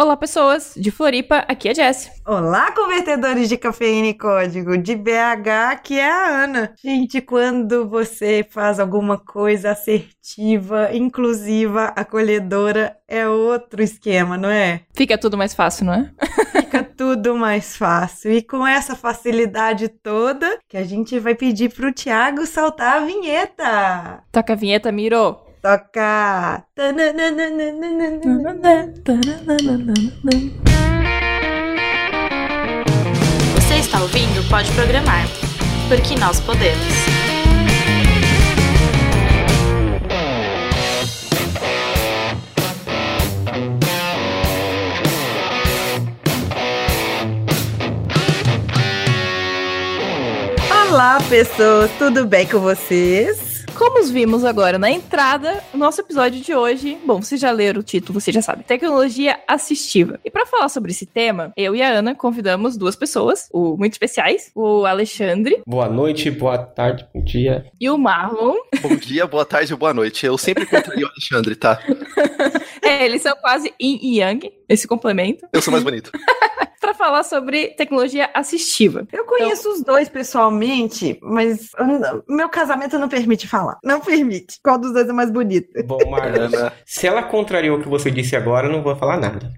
Olá, pessoas de Floripa, aqui é Jess. Olá, convertedores de cafeína e código de BH, aqui é a Ana. Gente, quando você faz alguma coisa assertiva, inclusiva, acolhedora, é outro esquema, não é? Fica tudo mais fácil, não é? Fica tudo mais fácil. E com essa facilidade toda, que a gente vai pedir pro Thiago saltar a vinheta. Toca a vinheta, Miro. Toca! Você está ouvindo Pode Programar, porque nós podemos. Olá, pessoas, tudo bem com vocês? Como vimos agora na entrada, o nosso episódio de hoje, bom, vocês já leram o título, vocês já sabem, tecnologia assistiva. E para falar sobre esse tema, eu e a Ana convidamos duas pessoas, o muito especiais, o Alexandre. Boa noite, boa tarde, bom dia. E o Marlon. Bom dia, boa tarde, boa noite. Eu sempre encontrei o Alexandre, tá? é, eles são quase yin e yang, esse complemento. Eu sou mais bonito. para falar sobre tecnologia assistiva. Eu conheço então... os dois pessoalmente, mas meu casamento não permite falar. Não permite. Qual dos dois é mais bonito? Bom, Marlana, se ela contrariou o que você disse agora, eu não vou falar nada.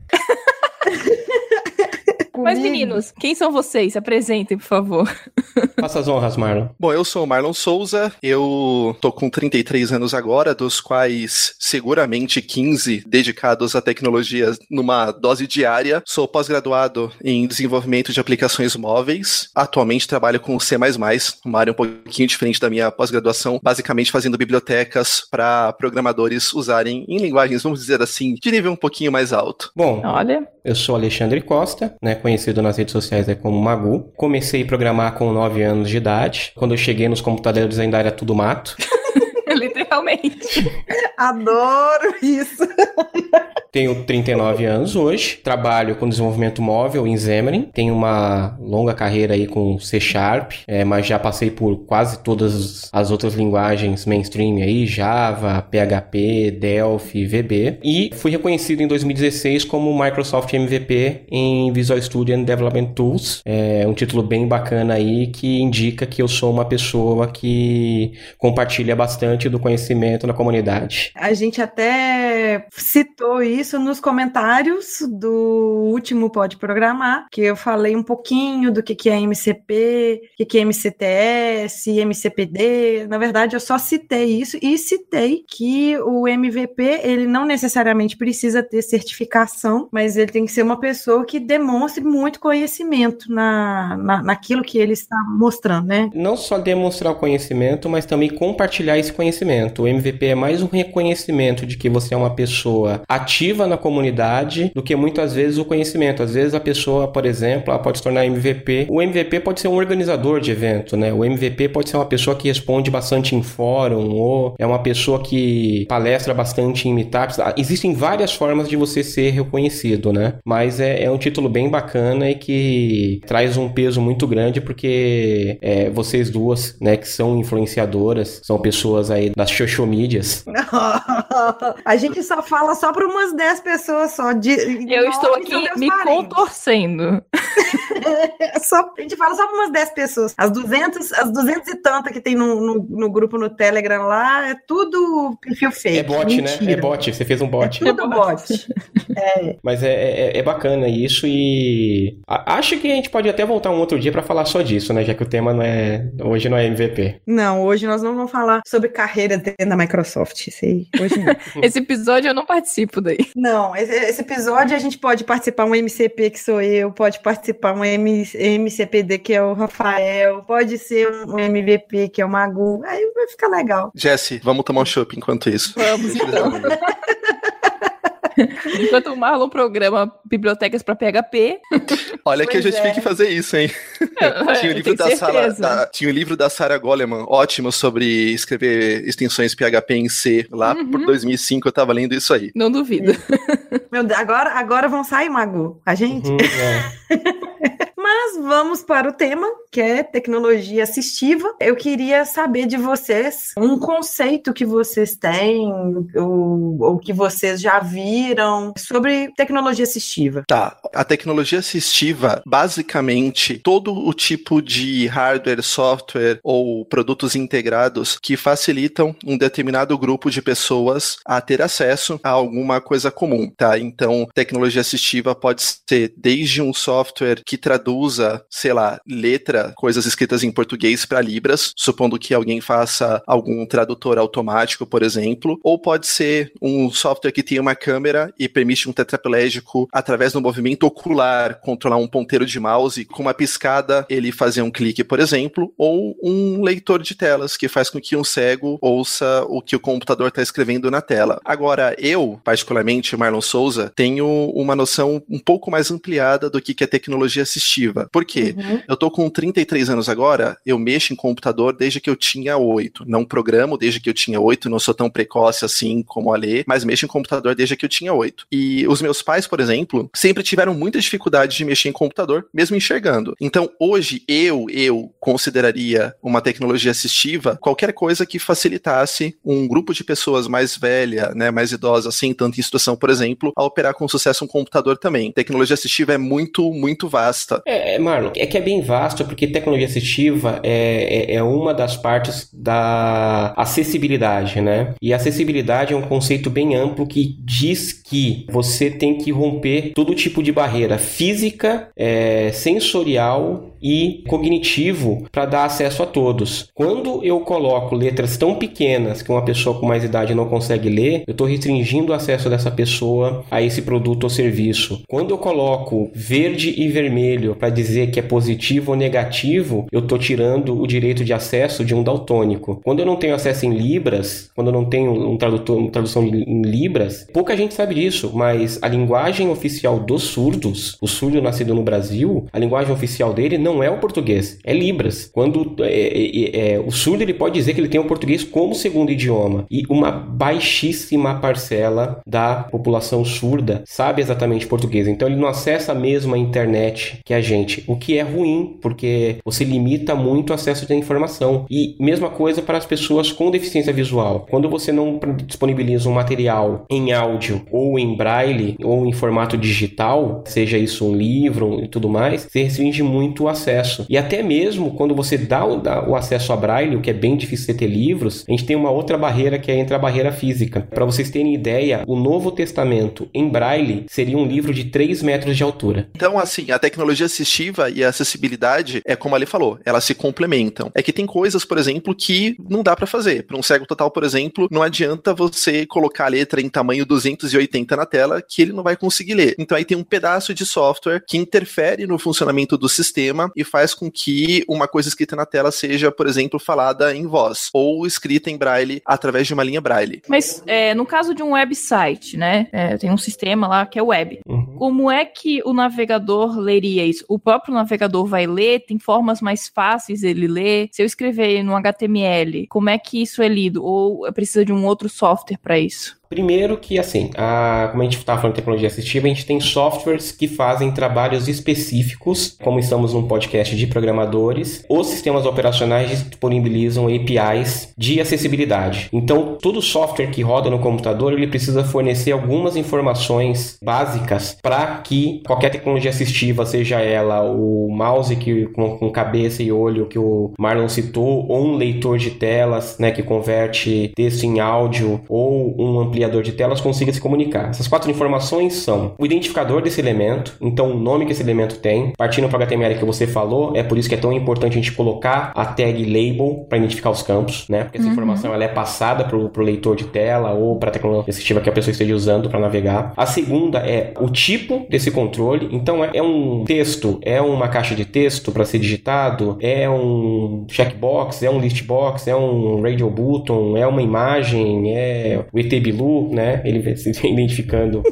Mas, meninos, quem são vocês? Se apresentem, por favor. Faça as honras, Marlon. Bom, eu sou o Marlon Souza, eu tô com 33 anos agora, dos quais seguramente 15 dedicados à tecnologia numa dose diária. Sou pós-graduado em desenvolvimento de aplicações móveis. Atualmente trabalho com C++, uma área um pouquinho diferente da minha pós-graduação, basicamente fazendo bibliotecas para programadores usarem em linguagens, vamos dizer assim, de nível um pouquinho mais alto. Bom, olha, eu sou Alexandre Costa, né, conhecido nas redes sociais é como Magu. Comecei a programar com 9 anos de idade. Quando eu cheguei nos computadores ainda era tudo mato. Literalmente. Adoro isso. Tenho 39 anos hoje, trabalho com desenvolvimento móvel em Xamarin, tenho uma longa carreira aí com C Sharp, é, mas já passei por quase todas as outras linguagens mainstream aí, Java, PHP, Delphi, VB, e fui reconhecido em 2016 como Microsoft MVP em Visual Studio and Development Tools, é um título bem bacana aí que indica que eu sou uma pessoa que compartilha bastante do conhecimento na comunidade. A gente até citou isso nos comentários do último Pode Programar, que eu falei um pouquinho do que, que é MCP, o que, que é MCTS, MCPD. Na verdade, eu só citei isso e citei que o MVP, ele não necessariamente precisa ter certificação, mas ele tem que ser uma pessoa que demonstre muito conhecimento na, na, naquilo que ele está mostrando, né? Não só demonstrar o conhecimento, mas também compartilhar esse conhecimento. O MVP é mais um reconhecimento de que você é uma pessoa ativa na comunidade do que muitas vezes o conhecimento. Às vezes a pessoa, por exemplo, ela pode se tornar MVP. O MVP pode ser um organizador de evento, né? O MVP pode ser uma pessoa que responde bastante em fórum ou é uma pessoa que palestra bastante em meetups. Ah, existem várias formas de você ser reconhecido, né? Mas é, é um título bem bacana e que traz um peso muito grande porque é, vocês duas, né, que são influenciadoras, são pessoas aí das social medias. a gente só fala só para umas 10 pessoas só. De, eu estou aqui me parentes. contorcendo. só, a gente fala só para umas 10 pessoas. As 200, as 200 e tanta que tem no, no, no, grupo no Telegram lá, é tudo perfil fake. É bot, Mentira. né? É bot. Você fez um bot. É tudo bot. é. Mas é, é, é, bacana isso e acho que a gente pode até voltar um outro dia para falar só disso, né? Já que o tema não é hoje não é MVP. Não, hoje nós não vamos falar sobre carreira dentro da Microsoft. Isso aí, hoje não. Esse episódio eu não participo daí. Não, esse, esse, episódio a gente pode participar um MCP que sou eu, pode participar um M, MCPD que é o Rafael, pode ser um MVP que é o Magu, aí vai ficar legal. Jesse, vamos tomar um chopp enquanto isso. Vamos então. Enquanto o Marlon programa bibliotecas para PHP. Olha que a gente é. que fazer isso, hein? É, tinha, o livro da Sarah, da, tinha o livro da Sarah Goleman, ótimo, sobre escrever extensões PHP em C. Lá uhum. por 2005 eu tava lendo isso aí. Não duvido. Meu Deus, agora, agora vão sair, Mago. A gente? Uhum, é. Mas vamos para o tema, que é tecnologia assistiva. Eu queria saber de vocês um conceito que vocês têm, ou, ou que vocês já viram sobre tecnologia assistiva. Tá. A tecnologia assistiva, basicamente, todo o tipo de hardware, software ou produtos integrados que facilitam um determinado grupo de pessoas a ter acesso a alguma coisa comum, tá? Então, tecnologia assistiva pode ser desde um software que traduza, sei lá, letra, coisas escritas em português para libras, supondo que alguém faça algum tradutor automático, por exemplo, ou pode ser um software que tem uma câmera e permite um tetraplégico através do movimento ocular controlar um ponteiro de mouse com uma piscada ele fazer um clique, por exemplo, ou um leitor de telas que faz com que um cego ouça o que o computador está escrevendo na tela. Agora, eu, particularmente, Marlon Souza, tenho uma noção um pouco mais ampliada do que é tecnologia assistiva. Por quê? Uhum. Eu tô com 33 anos agora, eu mexo em computador desde que eu tinha 8. Não programo desde que eu tinha 8, não sou tão precoce assim como a Lê, mas mexo em computador desde que eu tinha 8. E os meus pais, por exemplo, sempre tiveram muita dificuldade de mexer em computador, mesmo enxergando. Então, hoje, eu, eu consideraria uma tecnologia assistiva qualquer coisa que facilitasse um grupo de pessoas mais velha, né, mais idosa, sem tanta instrução, por exemplo, a operar com sucesso um computador também. Tecnologia assistiva é muito, muito vasta. É, é Marlon, é que é bem vasto, porque tecnologia assistiva é, é, é uma das partes da acessibilidade, né? E acessibilidade é um conceito bem amplo que diz que você tem que romper todo tipo de barreira física, é, sensorial e cognitivo para dar acesso a todos. Quando eu coloco letras tão pequenas que uma pessoa com mais idade não consegue ler, eu estou restringindo o acesso dessa pessoa a esse produto ou serviço. Quando eu coloco verde e vermelho para dizer que é positivo ou negativo, eu estou tirando o direito de acesso de um daltônico. Quando eu não tenho acesso em libras, quando eu não tenho um tradutor, uma tradução em libras, pouca gente sabe disso, mas a linguagem oficial dos surdos, o surdo nascido no Brasil, a linguagem oficial dele não não é o português, é Libras. Quando é, é, é, o surdo ele pode dizer que ele tem o português como segundo idioma e uma baixíssima parcela da população surda sabe exatamente português. Então ele não acessa mesmo a internet que a gente, o que é ruim porque você limita muito o acesso à informação. E mesma coisa para as pessoas com deficiência visual. Quando você não disponibiliza um material em áudio ou em braille ou em formato digital, seja isso um livro e tudo mais, você restringe muito o acesso acesso. E até mesmo quando você dá o, dá o acesso a Braille, o que é bem difícil você ter livros, a gente tem uma outra barreira que é entre a barreira física. Para vocês terem ideia, o Novo Testamento em Braille seria um livro de 3 metros de altura. Então, assim, a tecnologia assistiva e a acessibilidade é como ali falou, elas se complementam. É que tem coisas, por exemplo, que não dá para fazer. Para um cego total, por exemplo, não adianta você colocar a letra em tamanho 280 na tela que ele não vai conseguir ler. Então aí tem um pedaço de software que interfere no funcionamento do sistema e faz com que uma coisa escrita na tela seja, por exemplo, falada em voz ou escrita em braille através de uma linha braille. Mas é, no caso de um website, né? É, tem um sistema lá que é web. Uhum. Como é que o navegador leria isso? O próprio navegador vai ler? Tem formas mais fáceis dele ler? Se eu escrever no HTML, como é que isso é lido? Ou precisa de um outro software para isso? Primeiro que, assim, a, como a gente estava falando de tecnologia assistiva, a gente tem softwares que fazem trabalhos específicos, como estamos num podcast de programadores. Os sistemas operacionais disponibilizam APIs de acessibilidade. Então, todo software que roda no computador, ele precisa fornecer algumas informações básicas para que qualquer tecnologia assistiva, seja ela o mouse que, com, com cabeça e olho que o Marlon citou, ou um leitor de telas, né, que converte texto em áudio, ou um ampliador ampliador de telas consiga se comunicar. Essas quatro informações são o identificador desse elemento, então o nome que esse elemento tem, partindo para o HTML que você falou, é por isso que é tão importante a gente colocar a tag label para identificar os campos, né? Porque essa uhum. informação ela é passada para o leitor de tela ou para a tecnologia assistiva que a pessoa esteja usando para navegar. A segunda é o tipo desse controle, então é, é um texto, é uma caixa de texto para ser digitado, é um checkbox, é um listbox, é um radio button, é uma imagem, é o ET Bilu, né? Ele se identificando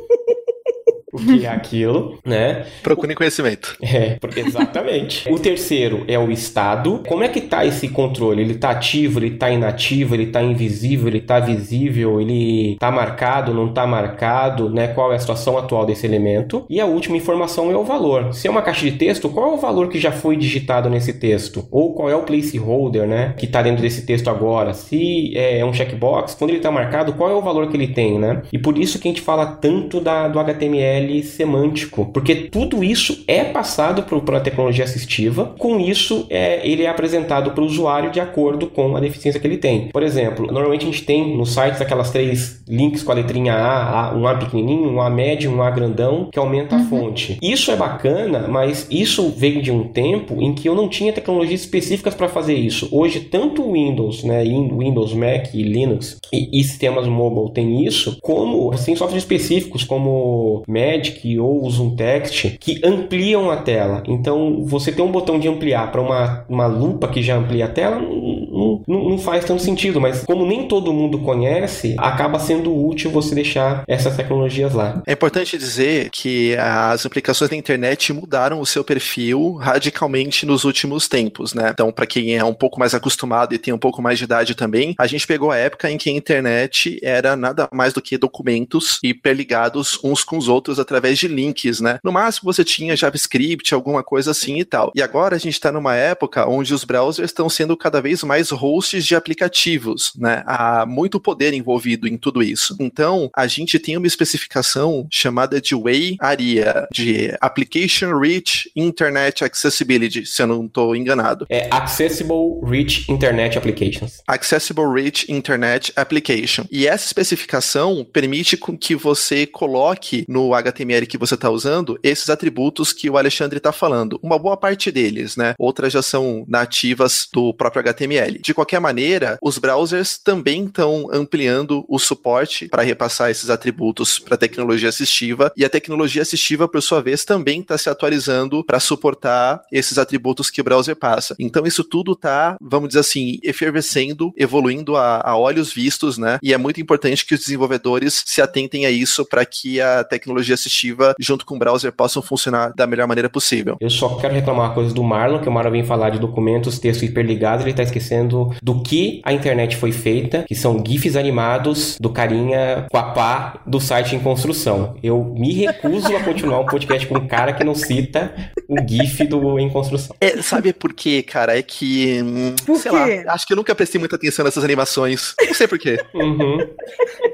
que é aquilo, né? Procurem conhecimento. É, exatamente. o terceiro é o estado. Como é que tá esse controle? Ele tá ativo, ele tá inativo, ele tá invisível, ele tá visível, ele tá marcado, não tá marcado, né? Qual é a situação atual desse elemento? E a última informação é o valor. Se é uma caixa de texto, qual é o valor que já foi digitado nesse texto? Ou qual é o placeholder, né? Que tá dentro desse texto agora? Se é um checkbox, quando ele tá marcado, qual é o valor que ele tem, né? E por isso que a gente fala tanto da, do HTML semântico, porque tudo isso é passado para a tecnologia assistiva. Com isso, é, ele é apresentado para o usuário de acordo com a deficiência que ele tem. Por exemplo, normalmente a gente tem nos sites aquelas três links com a letrinha A, um A pequenininho, um A médio, um A grandão, que aumenta uhum. a fonte. Isso é bacana, mas isso veio de um tempo em que eu não tinha tecnologias específicas para fazer isso. Hoje, tanto o Windows, né, Windows, Mac e Linux e, e sistemas mobile tem isso, como tem softwares específicos como Magic ou Zoom Text que ampliam a tela. Então, você tem um botão de ampliar para uma, uma lupa que já amplia a tela, não, não, não, faz tanto sentido, mas como nem todo mundo conhece, acaba sendo útil você deixar essas tecnologias lá. É importante dizer que as aplicações da internet mudaram o seu perfil radicalmente nos últimos tempos, né? Então, para quem é um pouco mais acostumado e tem um pouco mais de idade também, a gente pegou a época em que a internet era nada mais do que documentos hiperligados uns com os outros através de links, né? No máximo você tinha JavaScript, alguma coisa assim e tal. E agora a gente está numa época onde os browsers estão sendo cada vez mais hosts de aplicativos, né? Há muito poder envolvido em tudo isso. Então, a gente tem uma especificação chamada de WAY ARIA, de Application Rich Internet Accessibility, se eu não estou enganado. É Accessible Rich Internet Applications. Accessible Rich Internet Application. E essa especificação permite que você coloque no HTML que você está usando esses atributos que o Alexandre está falando. Uma boa parte deles, né? Outras já são nativas do próprio HTML. De qualquer maneira, os browsers também estão ampliando o suporte para repassar esses atributos para a tecnologia assistiva e a tecnologia assistiva, por sua vez, também está se atualizando para suportar esses atributos que o browser passa. Então, isso tudo está, vamos dizer assim, efervescendo, evoluindo a, a olhos vistos, né? E é muito importante que os desenvolvedores se atentem a isso para que a tecnologia assistiva, junto com o browser, possam funcionar da melhor maneira possível. Eu só quero reclamar uma coisa do Marlon, que o Marlon vem falar de documentos, texto hiperligado, ele está esquecendo do que a internet foi feita, que são GIFs animados do carinha com a pá do site em construção. Eu me recuso a continuar um podcast com um cara que não cita o GIF do em construção. É, sabe por quê, cara? É que, hum, por sei quê? lá, acho que eu nunca prestei muita atenção nessas animações. Não sei por quê. Uhum.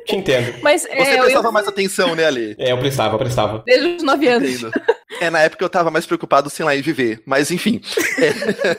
Te entendo. Mas Você é, eu, prestava mais atenção, né, Ali? É, eu prestava, eu prestava. desde os 9 anos. Entendo. É, na época eu tava mais preocupado, sei lá, em viver. Mas enfim. É,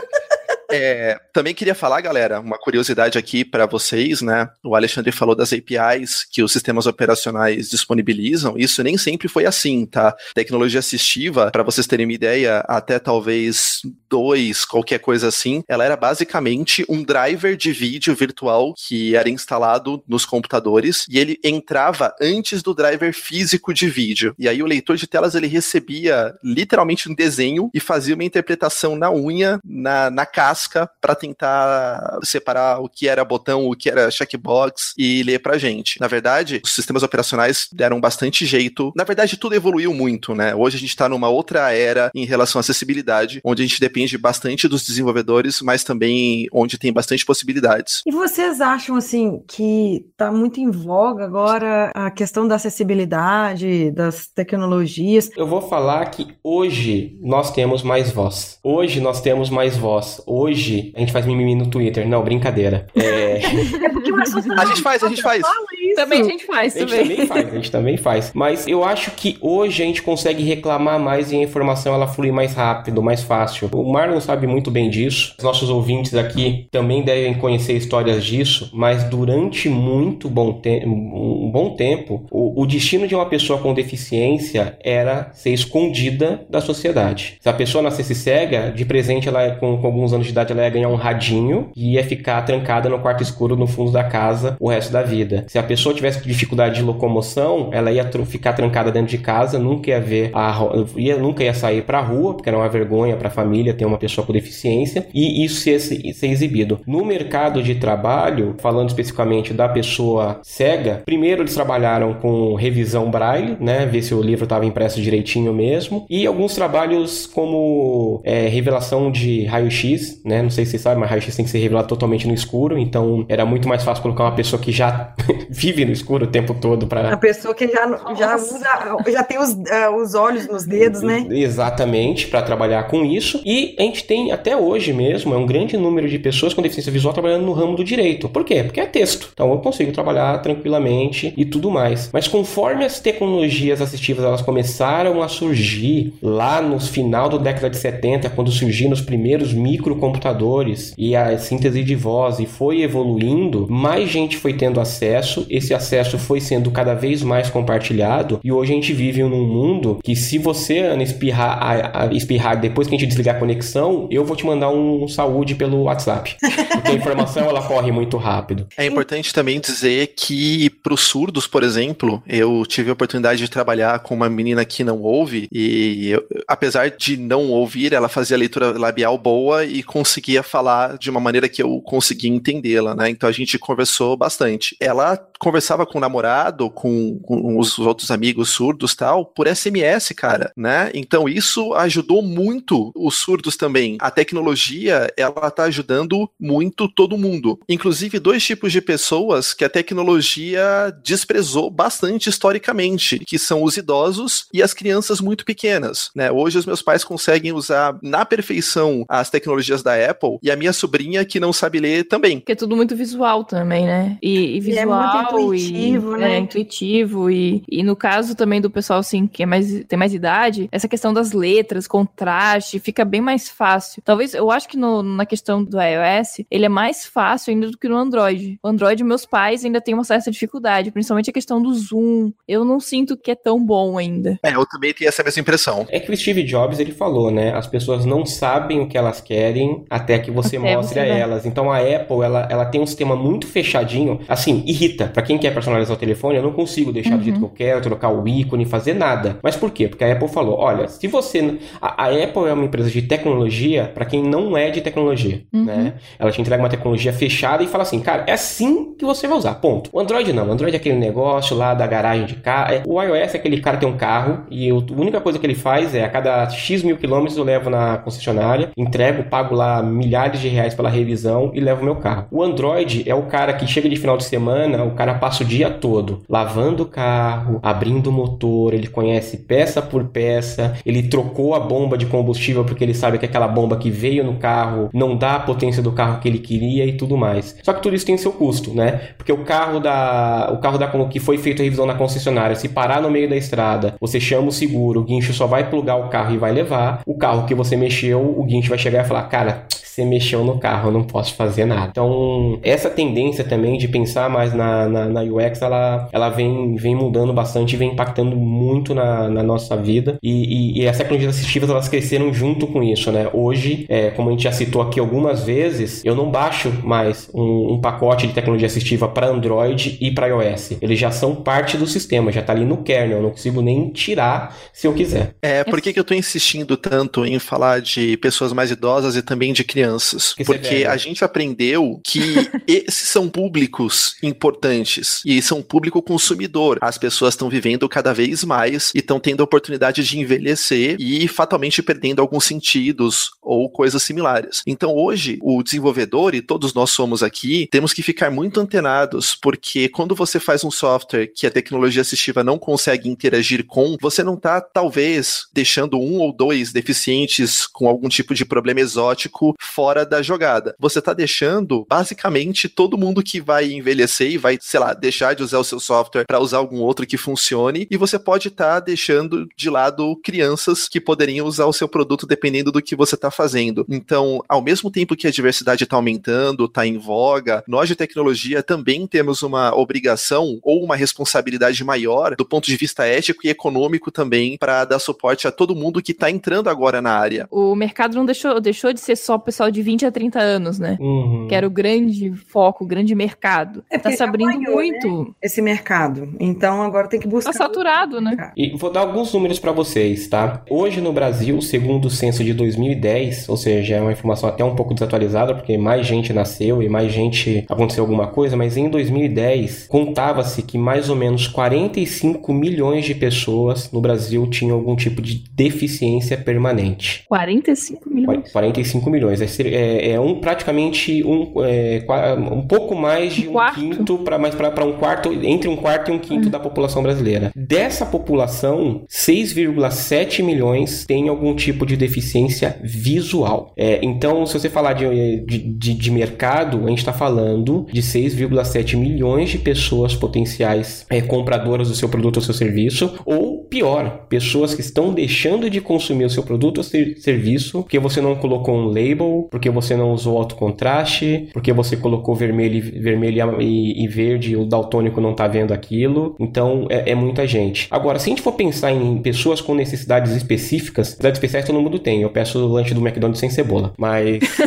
é, também queria falar, galera, uma curiosidade aqui para vocês, né? O Alexandre falou das APIs que os sistemas operacionais disponibilizam. Isso nem sempre foi assim, tá? Tecnologia assistiva, para vocês terem uma ideia, até talvez dois, qualquer coisa assim, ela era basicamente um driver de vídeo virtual que era instalado nos computadores e ele entrava antes do driver físico de vídeo. E aí o leitor de telas ele recebia literalmente um desenho e fazia uma interpretação na unha, na, na casca, para tentar separar o que era botão, o que era checkbox e ler pra gente. Na verdade, os sistemas operacionais deram bastante jeito. Na verdade, tudo evoluiu muito, né? Hoje a gente está numa outra era em relação à acessibilidade, onde a gente depende bastante dos desenvolvedores, mas também onde tem bastante possibilidades. E vocês acham, assim, que tá muito em voga agora a questão da acessibilidade, das tecnologias? Eu vou falar que hoje nós temos mais voz. Hoje nós temos mais voz. Hoje a gente faz mimimi no Twitter. Não, brincadeira. É... É porque o assunto A gente faz, a gente faz. fala. Também a gente faz, A gente também. também faz, a gente também faz. Mas eu acho que hoje a gente consegue reclamar mais e a informação ela flui mais rápido, mais fácil. O Marlon sabe muito bem disso. Os nossos ouvintes aqui também devem conhecer histórias disso, mas durante muito bom, te um bom tempo, o, o destino de uma pessoa com deficiência era ser escondida da sociedade. Se a pessoa nascesse cega, de presente ela com, com alguns anos de idade ela ia ganhar um radinho e ia ficar trancada no quarto escuro no fundo da casa o resto da vida. Se a pessoa pessoa tivesse dificuldade de locomoção, ela ia ficar trancada dentro de casa, nunca ia ver a ia, nunca ia sair para a rua, porque era uma vergonha para a família ter uma pessoa com deficiência, e isso ser, ser exibido. No mercado de trabalho, falando especificamente da pessoa cega, primeiro eles trabalharam com revisão braille, né, ver se o livro estava impresso direitinho mesmo, e alguns trabalhos como é, revelação de raio-x, né, não sei se vocês sabem, mas raio-x tem que ser revelado totalmente no escuro, então era muito mais fácil colocar uma pessoa que já vive no escuro o tempo todo para a pessoa que já, já usa, já tem os, uh, os olhos nos dedos, né? Exatamente, para trabalhar com isso. E a gente tem até hoje mesmo, é um grande número de pessoas com deficiência visual trabalhando no ramo do direito. Por quê? Porque é texto. Então eu consigo trabalhar tranquilamente e tudo mais. Mas conforme as tecnologias assistivas elas começaram a surgir lá no final da década de 70, quando surgiram os primeiros microcomputadores e a síntese de voz e foi evoluindo, mais gente foi tendo acesso, esse acesso foi sendo cada vez mais compartilhado e hoje a gente vive num mundo que se você Ana espirrar, a, a, espirrar depois que a gente desligar a conexão, eu vou te mandar um, um saúde pelo WhatsApp. Porque a informação ela corre muito rápido. É importante também dizer que para os surdos, por exemplo, eu tive a oportunidade de trabalhar com uma menina que não ouve e eu, apesar de não ouvir, ela fazia leitura labial boa e conseguia falar de uma maneira que eu conseguia entendê-la, né? Então a gente conversou bastante. Ela conversava com o namorado, com, com os outros amigos surdos tal, por SMS, cara, né? Então isso ajudou muito os surdos também. A tecnologia, ela tá ajudando muito todo mundo. Inclusive dois tipos de pessoas que a tecnologia desprezou bastante historicamente, que são os idosos e as crianças muito pequenas, né? Hoje os meus pais conseguem usar na perfeição as tecnologias da Apple e a minha sobrinha que não sabe ler também. Porque é tudo muito visual também, né? E, e visual e é muito intuitivo, e, né? É, intuitivo e, e no caso também do pessoal assim que é mais tem mais idade, essa questão das letras, contraste, fica bem mais fácil. Talvez, eu acho que no, na questão do iOS, ele é mais fácil ainda do que no Android. O Android, meus pais ainda têm uma certa dificuldade, principalmente a questão do zoom. Eu não sinto que é tão bom ainda. É, eu também tenho essa mesma impressão. É que o Steve Jobs, ele falou, né? As pessoas não sabem o que elas querem até que você até mostre você a elas. Então a Apple, ela, ela tem um sistema muito fechadinho. Assim, irrita. Para quem quer personalizar o telefone, eu não consigo deixar uhum. do jeito uhum. que eu quero, trocar o ícone, fazer nada. Mas por quê? Porque a Apple falou: olha, se você. A, a Apple é uma empresa de tecnologia para quem não é de tecnologia, uhum. né? Ela te entrega uma tecnologia fechada e fala assim, cara, é assim que você vai usar, ponto. O Android não. O Android é aquele negócio lá da garagem de carro. É, o iOS é aquele cara que tem um carro e eu, a única coisa que ele faz é a cada X mil quilômetros eu levo na concessionária, entrego, pago lá milhares de reais pela revisão e levo meu carro. O Android é o cara que chega de final de semana, o cara passa o dia todo lavando o carro, abrindo o motor, ele conhece peça por peça, ele trocou a bomba de combustível porque ele sabe que aquela bomba que veio no carro não dá a potência do carro que ele queria e tudo mais. Só que tudo isso tem seu custo, né? Porque o carro da o carro da que foi feito a revisão na concessionária, se parar no meio da estrada, você chama o seguro, o guincho só vai plugar o carro e vai levar. O carro que você mexeu, o guincho vai chegar e falar: "Cara, você mexeu no carro, eu não posso fazer nada. Então, essa tendência também de pensar mais na, na, na UX, ela, ela vem, vem mudando bastante e vem impactando muito na, na nossa vida. E, e, e as tecnologias assistivas, elas cresceram junto com isso, né? Hoje, é, como a gente já citou aqui algumas vezes, eu não baixo mais um, um pacote de tecnologia assistiva para Android e para iOS. Eles já são parte do sistema, já está ali no kernel, eu não consigo nem tirar se eu quiser. É, por que, que eu estou insistindo tanto em falar de pessoas mais idosas e também de crianças? Crianças. Que porque a gente aprendeu que esses são públicos importantes e são público consumidor. As pessoas estão vivendo cada vez mais e estão tendo a oportunidade de envelhecer e fatalmente perdendo alguns sentidos ou coisas similares. Então hoje, o desenvolvedor, e todos nós somos aqui, temos que ficar muito antenados, porque quando você faz um software que a tecnologia assistiva não consegue interagir com, você não está, talvez, deixando um ou dois deficientes com algum tipo de problema exótico fora da jogada. Você está deixando basicamente todo mundo que vai envelhecer e vai, sei lá, deixar de usar o seu software para usar algum outro que funcione, e você pode estar tá deixando de lado crianças que poderiam usar o seu produto dependendo do que você está fazendo. Então, ao mesmo tempo que a diversidade está aumentando, está em voga, nós de tecnologia também temos uma obrigação ou uma responsabilidade maior do ponto de vista ético e econômico também para dar suporte a todo mundo que está entrando agora na área. O mercado não deixou, deixou de ser só o pessoal de 20 a 30 anos, né? Uhum. Que era o grande foco, o grande mercado. É tá se abrindo apanhou, muito. Esse mercado. Então agora tem que buscar. Tá saturado, né? E vou dar alguns números para vocês, tá? Hoje no Brasil, segundo o censo de 2010, ou seja, é uma informação até um pouco desatualizada, porque mais gente nasceu e mais gente aconteceu alguma coisa, mas em 2010 contava-se que mais ou menos 45 milhões de pessoas no Brasil tinham algum tipo de deficiência permanente. 45 milhões. 45 milhões. É, é- é um praticamente um, é, um pouco mais de Um um, quarto. quinto para mais para um quarto entre um quarto e um quinto da população brasileira. Dessa população, 6,7 milhões tem algum tipo de deficiência visual. É, então, se você falar de, de, de- de mercado, a gente está falando de 6,7 milhões de pessoas potenciais é, compradoras do seu produto ou seu serviço, ou pior, pessoas que estão deixando de consumir o seu produto ou ser- serviço porque você não colocou um label, porque você não usou alto contraste, porque você colocou vermelho, e- vermelho e, e verde e o daltônico não tá vendo aquilo. Então é, é muita gente. Agora, se a gente for pensar em pessoas com necessidades específicas, necessidades especiais todo mundo tem. Eu peço o lanche do McDonald's sem cebola, mas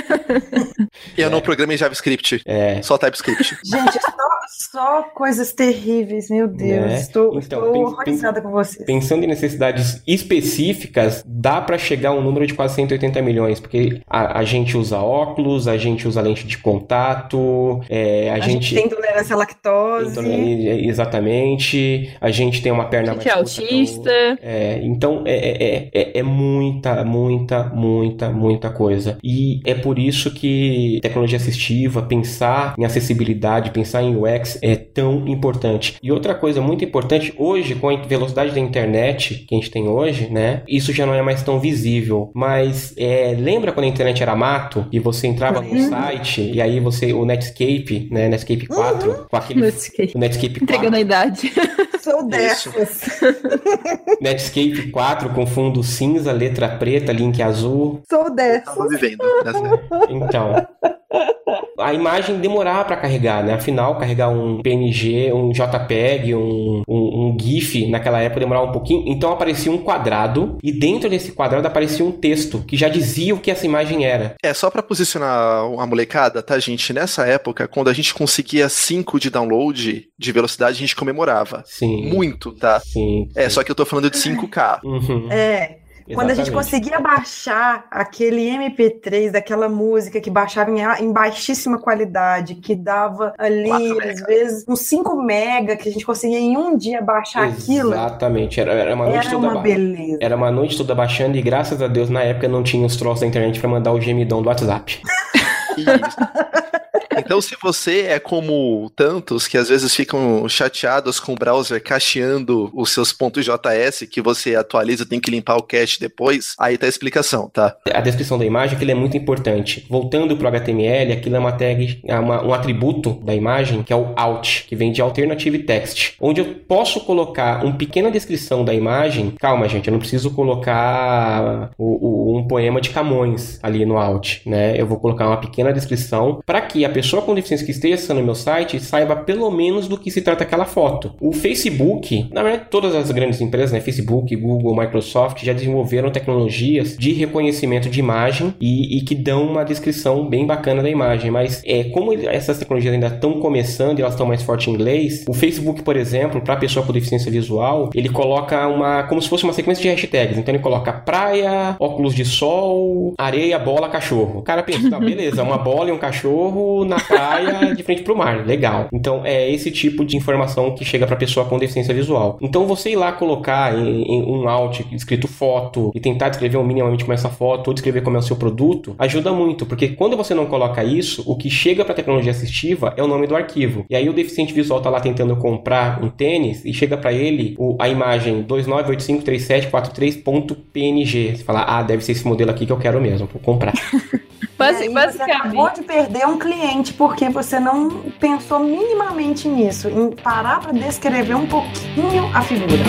Eu não programo em JavaScript, é, só TypeScript. Gente, só, só coisas terríveis, meu Deus. Né? Estou, Então, estou horrorizada com vocês. Pensando em necessidades específicas, dá para chegar a um número de quase 180 milhões, porque a, a gente usa óculos, a gente usa lente de contato, é, a, A gente. tem intolerância à lactose. Então, é, exatamente, a gente tem uma perna Gente é mais a autista. é, então é, é, é, é muita, muita, muita, muita coisa. E é por isso que tecnologia assistiva, pensar em acessibilidade, pensar em UX é tão importante. E outra coisa muito importante, hoje, com a velocidade da internet que a gente tem hoje, né? Isso já não é mais tão visível. Mas é, lembra quando a internet era mato e você entrava num Uhum. site e aí você, o Netscape, né? Netscape 4, com aquele. Netscape. O Netscape 4, Entregando a idade. Sou dessas. Netscape 4 com fundo cinza, letra preta, link azul. Sou dessas. Tava vivendo nessa. Então, a imagem demorava para carregar, né? Afinal, carregar um PNG, um JPEG, um, um, um GIF naquela época demorava um pouquinho. Então aparecia um quadrado e dentro desse quadrado aparecia um texto que já dizia o que essa imagem era. É, só pra posicionar a molecada, tá, gente? Nessa época, quando a gente conseguia 5 de download de velocidade, a gente comemorava. Sim. Muito, tá? Sim. É, só que eu tô falando de 5K. Uhum, É. Quando a gente exatamente. conseguia baixar aquele MP3 daquela música que baixava em, em baixíssima qualidade, que dava ali, às vezes, uns 5 mega, que a gente conseguia em um dia baixar aquilo, Exatamente. Era, era uma noite era toda uma ba- beleza. Era uma noite toda baixando e graças a Deus na época não tinha os troços da internet para mandar o gemidão do WhatsApp. Isso. Então, se você é como tantos que às vezes ficam chateados com o browser cacheando os seus pontos .js que você atualiza, tem que limpar o cache depois, aí tá a explicação, tá? A descrição da imagem aquilo é muito importante. Voltando para o HTML, aquilo é uma tag, é uma- um atributo da imagem que é o alt, que vem de Alternative Text, onde eu posso colocar uma pequena descrição da imagem. Calma, gente, eu não preciso colocar o- o- um poema de Camões ali no alt, né? Eu vou colocar uma pequena descrição para que a pessoa com deficiência que esteja acessando o meu site saiba pelo menos do que se trata aquela foto. O Facebook, na verdade, todas as grandes empresas, né, Facebook, Google, Microsoft, já desenvolveram tecnologias de reconhecimento de imagem e, e que dão uma descrição bem bacana da imagem. Mas é como essas tecnologias ainda estão começando e elas estão mais fortes em inglês, o Facebook, por exemplo, para pessoa com deficiência visual, ele coloca uma como se fosse uma sequência de hashtags. Então ele coloca praia, óculos de sol, areia, bola, cachorro. O cara pensa, tá, beleza, uma bola e um cachorro na praia de frente pro mar. Legal. Então é esse tipo de informação que chega pra pessoa com deficiência visual. Então você ir lá colocar em, em um alt escrito foto e tentar descrever um minimamente como é essa foto ou descrever como é o seu produto, ajuda muito, porque quando você não coloca isso, o que chega pra tecnologia assistiva é o nome do arquivo. E aí o deficiente visual tá lá tentando comprar um tênis e chega pra ele o- a imagem 29853743.png. Você fala, ah, deve ser esse modelo aqui que eu quero mesmo, vou comprar. Basi- E aí Você basicamente. acabou de perder um cliente porque você não pensou minimamente nisso, em parar para descrever um pouquinho a figura.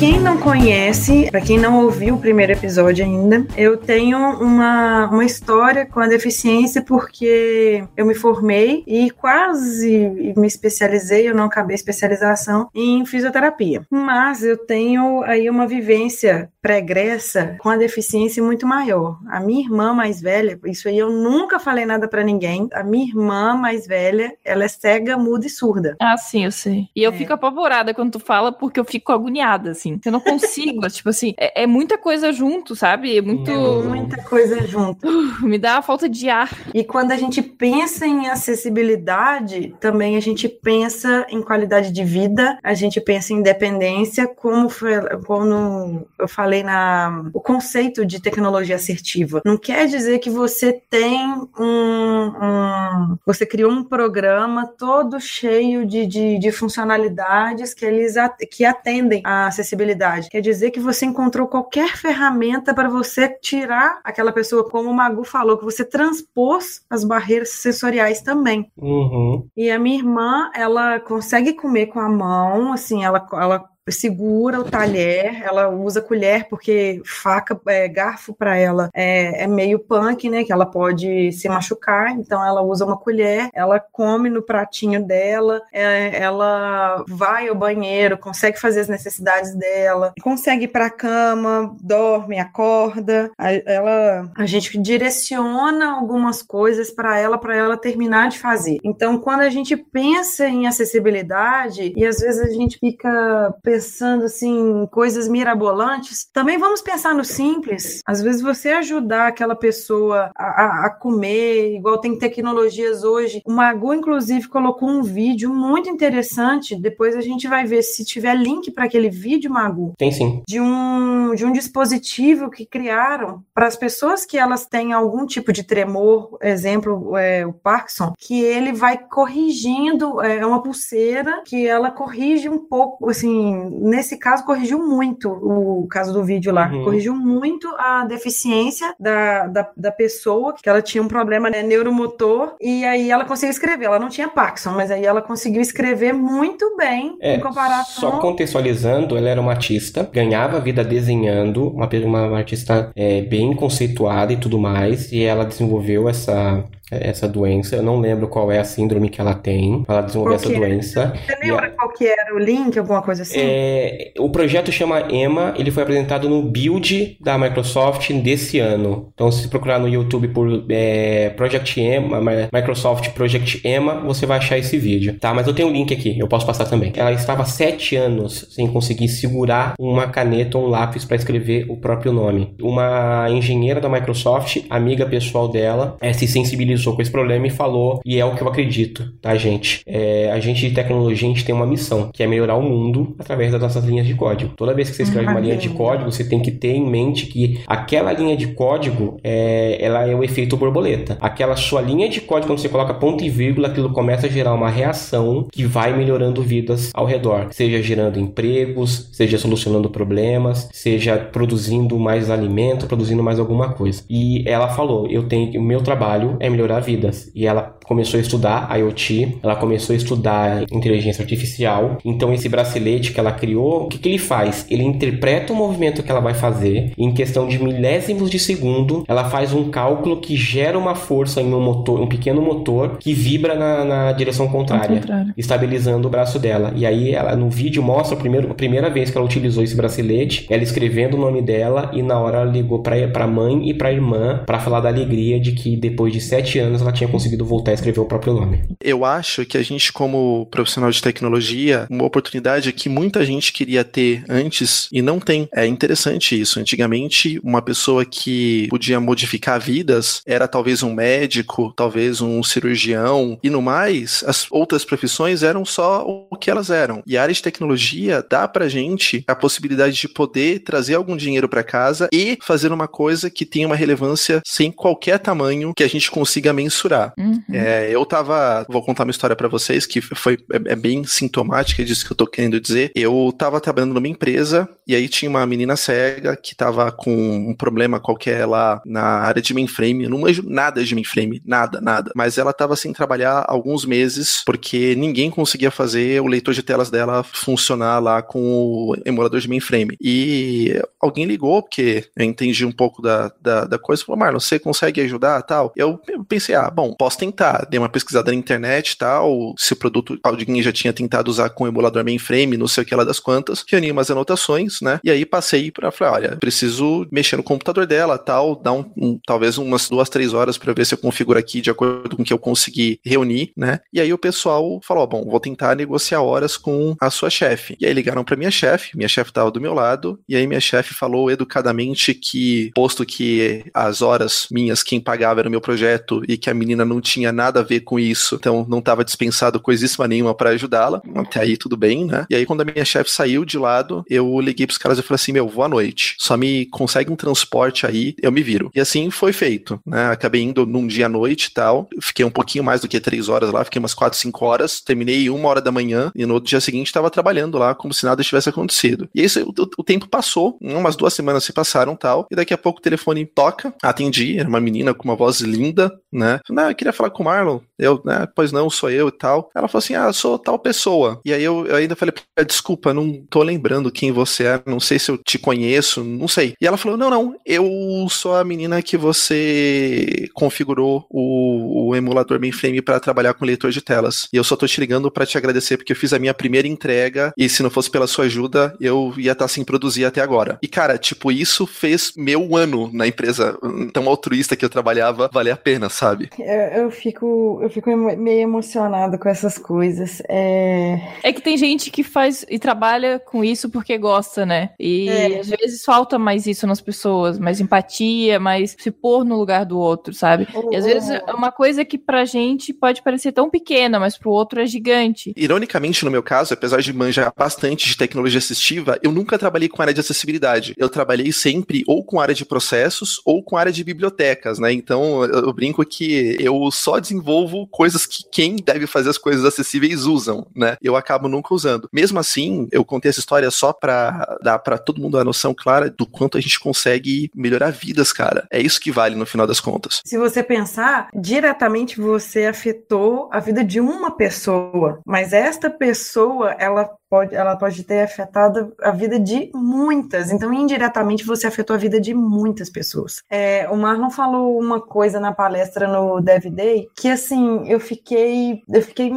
Quem não conhece, para quem não ouviu o primeiro episódio ainda, eu tenho uma, uma história com a deficiência porque eu me formei e quase me especializei, eu não acabei especialização em fisioterapia. Mas eu tenho aí uma vivência pregressa com a deficiência muito maior. A minha irmã mais velha, isso aí eu nunca falei nada para ninguém. A minha irmã mais velha, ela é cega, muda e surda. Ah, sim, eu sei. E eu é. fico apavorada quando tu fala porque eu fico agoniada, assim. Eu não consigo, tipo assim, é, é, muita coisa junto, sabe? É muito. É muita coisa junto. Uh, me dá a falta de ar. E quando a gente pensa em acessibilidade, também a gente pensa em qualidade de vida, a gente pensa em independência, como foi, quando eu falei na o conceito de tecnologia assertiva. Não quer dizer que você tem um, um você criou um programa todo cheio de, de, de funcionalidades que eles que atendem à acessibilidade. Quer dizer que você encontrou qualquer ferramenta para você tirar aquela pessoa, como o Magu falou, que você transpôs as barreiras sensoriais também. Uhum. E a minha irmã, ela consegue comer com a mão, assim, ela, ela segura o talher, ela usa colher porque faca, é, garfo para ela é, é, meio punk, né? Que ela pode se machucar, então ela usa uma colher, ela come no pratinho dela, é, ela vai ao banheiro, consegue fazer as necessidades dela, consegue ir para cama, dorme, acorda, a, ela, a gente direciona algumas coisas para ela, para ela terminar de fazer. Então, quando a gente pensa em acessibilidade e às vezes a gente fica pensando assim, coisas mirabolantes, também vamos pensar no simples. Às vezes você ajudar aquela pessoa a, a comer, igual tem tecnologias hoje. O Magu, inclusive, colocou um vídeo muito interessante. Depois a gente vai ver se tiver link para aquele vídeo, Magu. Tem sim. De um, de um dispositivo que criaram para as pessoas que elas têm algum tipo de tremor, exemplo, é, o Parkinson, que ele vai corrigindo, é uma pulseira que ela corrige um pouco, assim, nesse caso, corrigiu muito o caso do vídeo lá. Uhum. Corrigiu muito a deficiência da, da, da, pessoa, que ela tinha um problema né, neuromotor, e aí ela conseguiu escrever. Ela não tinha Parkinson, mas aí ela conseguiu escrever muito bem é, em comparação. Só contextualizando, ela era uma artista, ganhava vida desenhando, uma, uma artista é, bem conceituada e tudo mais, e ela desenvolveu essa essa doença. Eu não lembro qual é a síndrome que ela tem. Ela desenvolveu essa doença. Você lembra a... qual que era o link, alguma coisa assim? É... O projeto chama EMA, ele foi apresentado no Build da Microsoft desse ano. Então, se procurar no YouTube por é, Project EMA, Microsoft Project EMA, você vai achar esse vídeo. Tá, mas eu tenho um link aqui, eu posso passar também. Ela estava sete anos sem conseguir segurar uma caneta ou um lápis para escrever o próprio nome. Uma engenheira da Microsoft, amiga pessoal dela, é, se sensibilizou sensibilizou com esse problema e falou, e é o que eu acredito, tá, gente? É, a gente de tecnologia, a gente tem uma missão, que é melhorar o mundo através das nossas linhas de código. Toda vez que você escreve uma linha de código, você tem que ter em mente que aquela linha de código, é, ela é o efeito borboleta. Aquela sua linha de código, quando você coloca ponto e vírgula, aquilo começa a gerar uma reação que vai melhorando vidas ao redor. Seja gerando empregos, seja solucionando problemas, seja produzindo mais alimento, produzindo mais alguma coisa. E ela falou, eu tenho, o meu trabalho é melhorar melhorar vidas. E ela começou a estudar IoT, ela começou a estudar inteligência artificial. Então esse bracelete que ela criou, o que, que ele faz? Ele interpreta o movimento que ela vai fazer em questão de milésimos de segundo. Ela faz um cálculo que gera uma força em um motor, um pequeno motor que vibra na, na direção contrária, estabilizando o braço dela. E aí ela no vídeo mostra a primeira, a primeira vez que ela utilizou esse bracelete, ela escrevendo o nome dela e na hora ela ligou para a mãe e para a irmã para falar da alegria de que depois de sete anos ela tinha conseguido voltar a escrever o próprio nome. Eu acho que a gente, como profissional de tecnologia, uma oportunidade que muita gente queria ter antes e não tem. É interessante isso. Antigamente, uma pessoa que podia modificar vidas era talvez um médico, talvez um cirurgião, e no mais, as outras profissões eram só o que elas eram. E a área de tecnologia dá pra gente a possibilidade de poder trazer algum dinheiro para casa e fazer uma coisa que tenha uma relevância sem qualquer tamanho que a gente consiga conseguia mensurar. Uhum. É, eu tava. Vou contar uma história para vocês que foi é, é, bem sintomática disso que eu tô querendo dizer. Eu tava trabalhando numa empresa e aí tinha uma menina cega que tava com um problema qualquer lá na área de mainframe. Eu não manjo nada de mainframe, nada, nada. Mas ela tava sem trabalhar alguns meses porque ninguém conseguia fazer o leitor de telas dela funcionar lá com o emulador de mainframe. E alguém ligou, porque eu entendi um pouco da, da, da coisa, falou, Marlon, você consegue ajudar tal? Eu pensei, ah, bom, posso tentar. Dei uma pesquisada na internet tal, se o produto alguém já tinha tentado usar com o emulador mainframe, não sei o que lá das quantas, reuni umas anotações, né? E aí passei para falar, olha, preciso mexer no computador dela tal, dar um, um talvez umas duas, três horas para ver se eu configuro aqui de acordo com o que eu consegui reunir, né? E aí o pessoal falou, bom, vou tentar negociar horas com a sua chefe. E aí ligaram para minha chefe, minha chefe tava do meu lado, e aí minha chefe falou educadamente que, posto que as horas minhas, quem pagava era o meu projeto e que a menina não tinha nada a ver com isso, então não estava dispensado coisíssima nenhuma para ajudá-la. Até aí tudo bem, né? E aí quando a minha chefe saiu de lado, eu liguei pros caras e falei assim: "Meu, boa noite. Só me consegue um transporte aí, eu me viro". E assim foi feito, né? Acabei indo num dia à noite e tal. Fiquei um pouquinho mais do que três horas lá, fiquei umas quatro, cinco horas. Terminei uma hora da manhã e no outro dia seguinte estava trabalhando lá como se nada tivesse acontecido. E isso, o, o tempo passou, umas duas semanas se passaram tal, e daqui a pouco o telefone toca, atendi, era uma menina com uma voz linda, né? Não, eu queria falar com o Marlon. Eu, né? Pois não, sou eu e tal. Ela falou assim: ah, sou tal pessoa. E aí eu, eu ainda falei, desculpa, não tô lembrando quem você é, não sei se eu te conheço, não sei. E ela falou: não, não, eu sou a menina que você configurou o, o emulador mainframe para trabalhar com leitor de telas. E eu só tô te ligando para te agradecer porque eu fiz a minha primeira entrega e se não fosse pela sua ajuda, eu ia estar tá sem produzir até agora. E cara, tipo, isso fez meu ano na empresa tão altruísta que eu trabalhava valer a pena, sabe? Eu, eu fico, eu fico meio emocionado com essas coisas. É... é que tem gente que faz e trabalha com isso porque gosta, né? E é. às vezes falta mais isso nas pessoas, mais empatia, mais se pôr no lugar do outro, sabe? E às vezes é uma coisa que pra gente pode parecer tão pequena, mas pro outro é gigante. Ironicamente, no meu caso, apesar de manjar bastante de tecnologia assistiva, eu nunca trabalhei com área de acessibilidade. Eu trabalhei sempre ou com área de processos ou com área de bibliotecas, né? Então eu brinco que eu só desenvolvo coisas que quem deve fazer as coisas acessíveis usam, né? Eu acabo nunca usando. Mesmo assim, eu contei essa história só para dar para todo mundo a noção clara do quanto a gente consegue melhorar vidas, cara. É isso que vale no final das contas. Se você pensar, diretamente você afetou a vida de uma pessoa, mas esta pessoa, ela pode, ela pode ter afetado a vida de muitas. Então, indiretamente, você afetou a vida de muitas pessoas. É, o Marlon falou uma coisa na palestra no Dev Day que, assim, eu fiquei, eu fiquei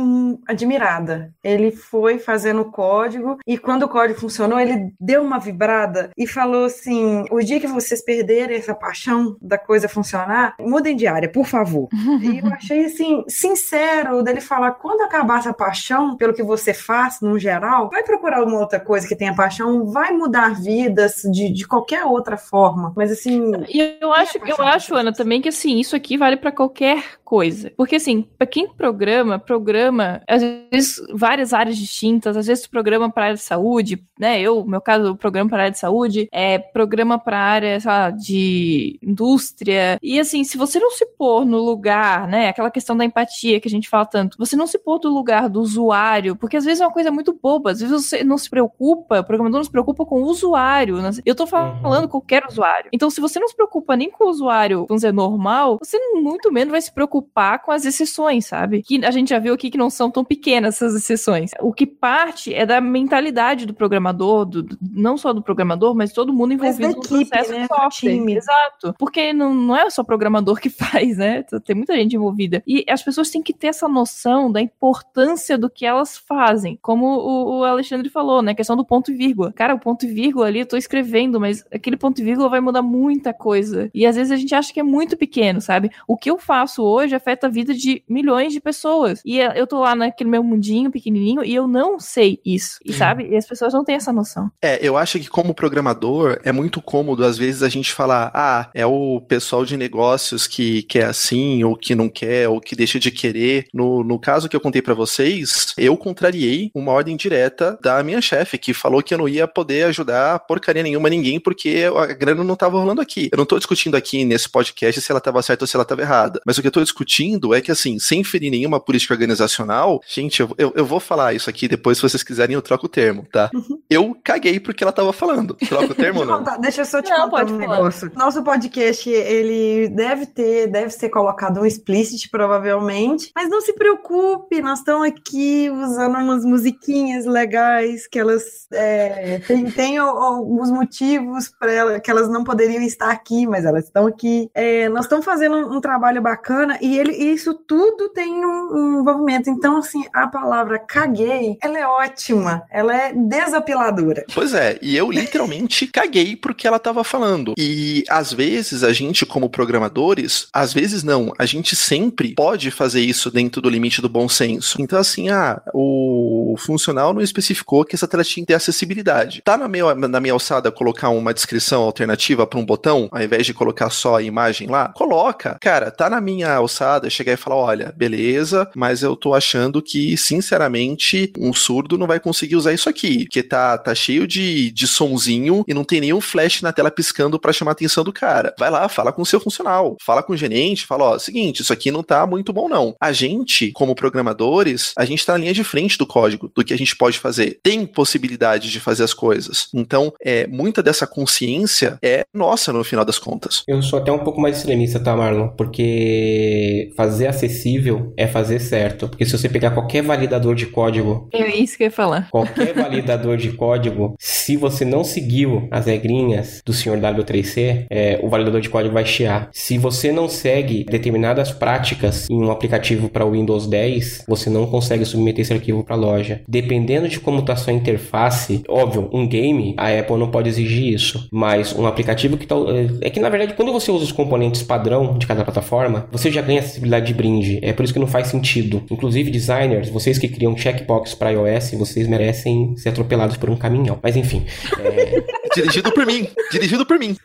admirada. Ele foi fazendo o código e quando o código funcionou, ele deu uma vibrada e falou assim: o dia que vocês perderem essa paixão da coisa funcionar, mudem de área, por favor. e eu achei, assim, sincero dele falar: quando acabar essa paixão pelo que você faz, no geral, vai procurar uma outra coisa que tenha paixão, vai mudar vidas de, de qualquer outra forma. Mas assim. E eu acho, eu acho, Ana, também que assim, isso aqui vale para qualquer coisa. Porque assim, para quem programa, programa, às vezes, várias áreas distintas, às vezes programa para área de saúde, né? Eu, no meu caso, o programa para área de saúde, é programa para área, sei lá, de indústria. E assim, se você não se pôr no lugar, né? Aquela questão da empatia que a gente fala tanto, você não se pôr no lugar do usuário, porque às vezes é uma coisa muito boba, às vezes você não se preocupa, o programador não se preocupa com o usuário. Né? Eu tô falando uhum. qualquer usuário. Então, se você não se preocupa nem com o usuário, vamos dizer, normal, você muito menos vai se preocupar com as exceções, sabe? Que a gente já viu aqui que não são tão pequenas essas exceções. O que parte é da mentalidade do programador, do, do, não só do programador, mas todo mundo envolvido no processo né? software. Time. Exato. Porque não, não é só programador que faz, né? Tem muita gente envolvida. E as pessoas têm que ter essa noção da importância do que elas fazem. Como o, o Alexandre falou, né? A questão do ponto e vírgula. Cara, o ponto e vírgula ali eu tô escrevendo, mas aquele ponto e vírgula vai mudar muita coisa. E às vezes a gente acha que é muito pequeno, sabe? O que eu faço hoje afeta a vida de milhões de pessoas. E eu tô lá naquele meu mundinho pequenininho e eu não sei isso. E sabe? E as pessoas não têm essa noção. É, eu acho que como programador é muito cômodo às vezes a gente falar, ah, é o pessoal de negócios que quer assim, ou que não quer, ou que deixa de querer. No, no caso que eu contei para vocês, eu contrariei uma ordem direta direta da minha chefe, que falou que eu não ia poder ajudar porcaria nenhuma ninguém, porque a grana não tava rolando aqui. Eu não tô discutindo aqui nesse podcast se ela tava certa ou se ela tava errada. Mas o que eu tô discutindo é que, assim, sem ferir nenhuma política organizacional, gente, eu, eu, eu vou falar isso aqui depois, se vocês quiserem, eu troco o termo, tá? Uhum. Eu caguei porque ela tava falando. Troca o termo ou não? Contar- Deixa eu só te Não, contar um negócio. Nosso podcast, ele deve ter, deve ser colocado um explicit, provavelmente. Mas não se preocupe, nós estamos aqui usando umas musiquinhas legais, que elas é, tem al- alguns motivos para que elas não poderiam estar aqui, mas elas estão aqui. É, nós estamos fazendo um, um trabalho bacana e ele, isso tudo tem um, um envolvimento. Então, assim, a palavra caguei, ela é ótima, ela é desapiladora. Pois é, e eu literalmente caguei pro que ela tava falando. E às vezes a gente, como programadores, às vezes não, a gente sempre pode fazer isso dentro do limite do bom senso. Então, assim, ah, o funcional não especificou que essa tela tinha que ter acessibilidade. Tá na minha, na minha alçada colocar uma descrição alternativa para um botão, ao invés de colocar só a imagem lá? Coloca. Cara, tá na minha alçada chegar e falar: olha, beleza, mas eu tô achando que, sinceramente, um surdo não vai conseguir usar isso aqui, porque tá, tá cheio de, de sonzinho e não tem nenhum flash na tela piscando para chamar a atenção do cara. Vai lá, fala com o seu funcional, fala com o gerente, fala: ó, seguinte, isso aqui não tá muito bom, não. A gente, como programadores, a gente tá na linha de frente do código, do que a gente pode fazer. Tem possibilidade de fazer as coisas. Então, é, muita dessa consciência é nossa no final das contas. Eu sou até um pouco mais extremista, tá, Marlon? Porque fazer acessível é fazer certo. Porque se você pegar qualquer validador de código, É isso que eu ia falar. qualquer validador de código, se você não seguiu as regrinhas do senhor W3C, é, o validador de código vai chiar. Se você não segue determinadas práticas em um aplicativo para Windows 10, você não consegue submeter esse arquivo para a loja. Dependendo de como está sua interface, óbvio, um game, a Apple não pode exigir isso, mas um aplicativo que tá, é que na verdade quando você usa os componentes padrão de cada plataforma, você já ganha acessibilidade de brinde. É por isso que não faz sentido. Inclusive designers, vocês que criam checkbox para iOS, vocês merecem ser atropelados por um caminhão. Mas enfim, é, Dirigido por mim, dirigido por mim.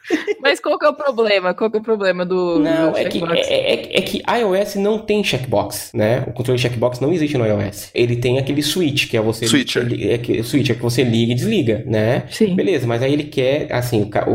Mas qual que é o problema? Qual que é o problema do. Não, do é que, checkbox? é, é- é que iOS não tem checkbox, né? O controle de checkbox não existe no iOS. Ele tem aquele switch, que é você... Switcher. Ele, é que, switcher, que você liga e desliga, né? Sim. Beleza, mas aí ele quer, assim, o,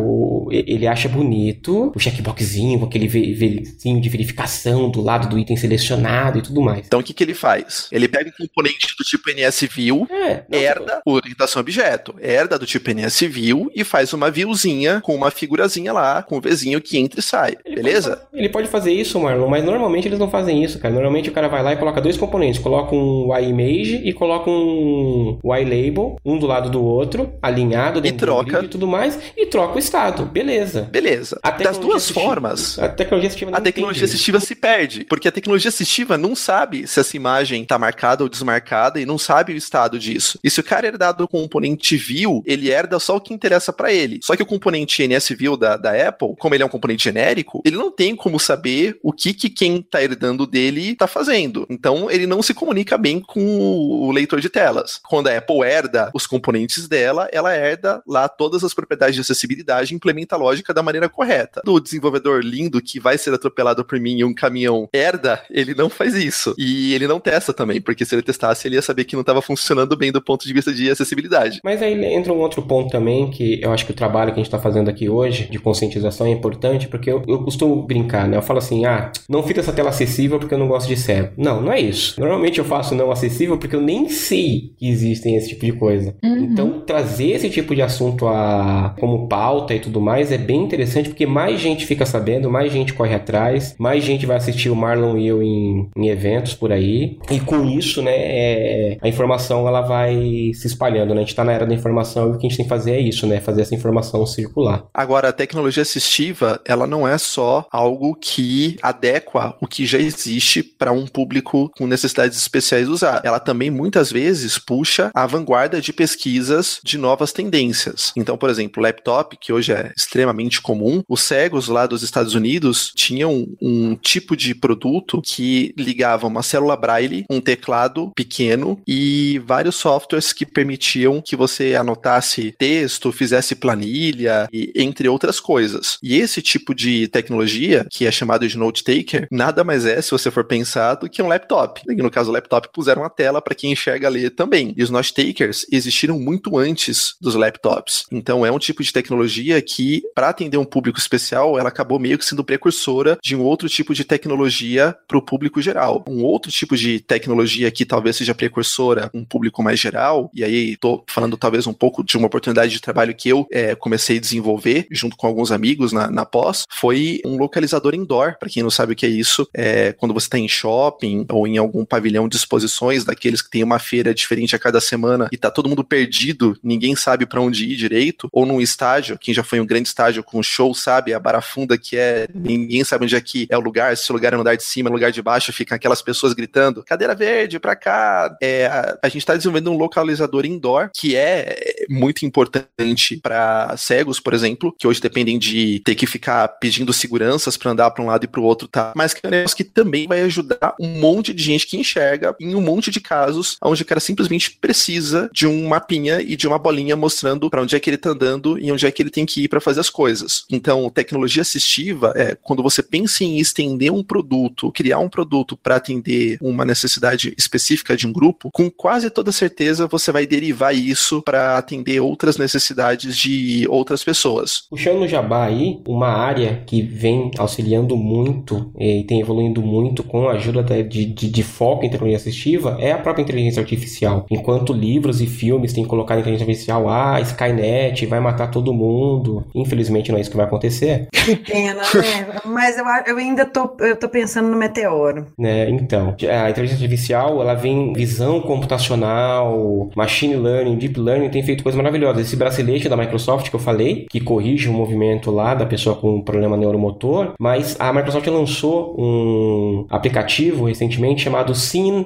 o- ele acha bonito o checkboxzinho, com aquele ve- vezinho de verificação do lado do item selecionado e tudo mais. Então, o que, que ele faz? Ele pega um componente do tipo NSView, É, não, herda por orientação objeto, herda do tipo NSView e faz uma viewzinha com uma figurazinha lá, com o Vzinho que entra e sai, Ele beleza? pode- ele pode fazer isso, Marlon, mas normalmente eles não fazem isso, cara. Normalmente o cara vai lá e coloca dois componentes. Coloca um YImage e coloca um YLabel, um do lado do outro, alinhado dentro do troca. grid e tudo mais, e troca o estado. Beleza. Beleza. Das duas assistiva- formas, A tecnologia assistiva não a tecnologia assistiva se perde, porque a tecnologia assistiva não sabe se essa imagem tá marcada ou desmarcada e não sabe o estado disso. E se o cara herdar do componente view, ele herda só o que interessa pra ele. Só que o componente NSView da, da Apple, como ele é um componente genérico, ele não tem como saber o que, que quem tá herdando dele tá fazendo. Então ele não se comunica bem com o leitor de telas. Quando a Apple herda os componentes dela, ela herda lá todas as propriedades de acessibilidade e implementa a lógica da maneira correta. Do desenvolvedor lindo que vai ser atropelado por mim em um caminhão herda, ele não faz isso. E ele não testa também, porque se ele testasse, ele ia saber que não estava funcionando bem do ponto de vista de acessibilidade. Mas aí entra um outro ponto também, que eu acho que o trabalho que a gente está fazendo aqui hoje, de conscientização, é importante, porque eu, eu costumo brincar, né? Eu falo assim, ah, não fica essa tela acessível porque eu não gosto de cego. Não, não é isso. Normalmente eu faço não acessível porque eu nem sei que existem esse tipo de coisa. Uhum. Então, trazer esse tipo de assunto a, como pauta e tudo mais é bem interessante, porque mais gente fica sabendo, mais gente corre atrás, mais gente vai assistir o Marlon e eu em, em eventos por aí. E com isso, né, é- a informação ela vai se espalhando, né? A gente tá na era da informação e o que a gente tem que fazer é isso, né? Fazer essa informação circular. Agora, a tecnologia assistiva, ela não é só algo que adequa o que já existe para um público com necessidades especiais usar. Ela também muitas vezes puxa a vanguarda de pesquisas de novas tendências. Então, por exemplo, o laptop, que hoje é extremamente comum, os cegos lá dos Estados Unidos tinham um tipo de produto que ligava uma célula braille, um teclado pequeno e vários softwares que permitiam que você anotasse texto, fizesse planilha e entre outras coisas. E esse tipo de tecnologia, que é chamado de note taker, nada mais é, se você for pensar, do que um laptop. E no caso do laptop, puseram uma tela para quem enxerga ler também. E os note takers existiram muito antes dos laptops. Então é um tipo de tecnologia que, para atender um público especial, ela acabou meio que sendo precursora de um outro tipo de tecnologia para o público geral. Um outro tipo de tecnologia que talvez seja precursora um público mais geral, e aí estou falando talvez um pouco de uma oportunidade de trabalho que eu é, comecei a desenvolver junto com alguns amigos na, na pós, foi um localizador indoor. Para quem não sabe o que é isso, é quando você está em shopping ou em algum pavilhão de exposições, daqueles que tem uma feira diferente a cada semana e tá todo mundo perdido, ninguém sabe para onde ir direito, ou num estádio, quem já foi um grande estádio com show sabe a barafunda que é, ninguém sabe onde é que é o lugar, se o lugar é no andar de cima, no lugar de baixo, fica aquelas pessoas gritando, cadeira verde pra cá. É, a, a gente está desenvolvendo um localizador indoor que é muito importante para cegos, por exemplo, que hoje dependem de ter que ficar pedindo seguranças para andar para um lado e para outro, tá? Mas que é um negócio que também vai ajudar um monte de gente que enxerga em um monte de casos onde o cara simplesmente precisa de um mapinha e de uma bolinha mostrando para onde é que ele tá andando e onde é que ele tem que ir para fazer as coisas. Então, tecnologia assistiva é quando você pensa em estender um produto, criar um produto para atender uma necessidade específica de um grupo, com quase toda certeza você vai derivar isso para atender outras necessidades de outras pessoas. Puxando o jabá aí, uma área que vem auxiliando muito e tem evoluindo muito com a ajuda de, de, de foco em tecnologia assistiva é a própria inteligência artificial. Enquanto livros e filmes têm colocado a inteligência artificial, ah, Skynet vai matar todo mundo. Infelizmente não é isso que vai acontecer. Que pena, né? Mas eu, eu ainda tô, eu tô pensando no meteoro. Né, então, a inteligência artificial, ela vem visão computacional, machine learning, deep learning, tem feito coisas maravilhosas. Esse bracelete da Microsoft que eu falei, que corrige o movimento lá da pessoa com um problema neuromotor, mas a Microsoft lançou um aplicativo recentemente chamado Scene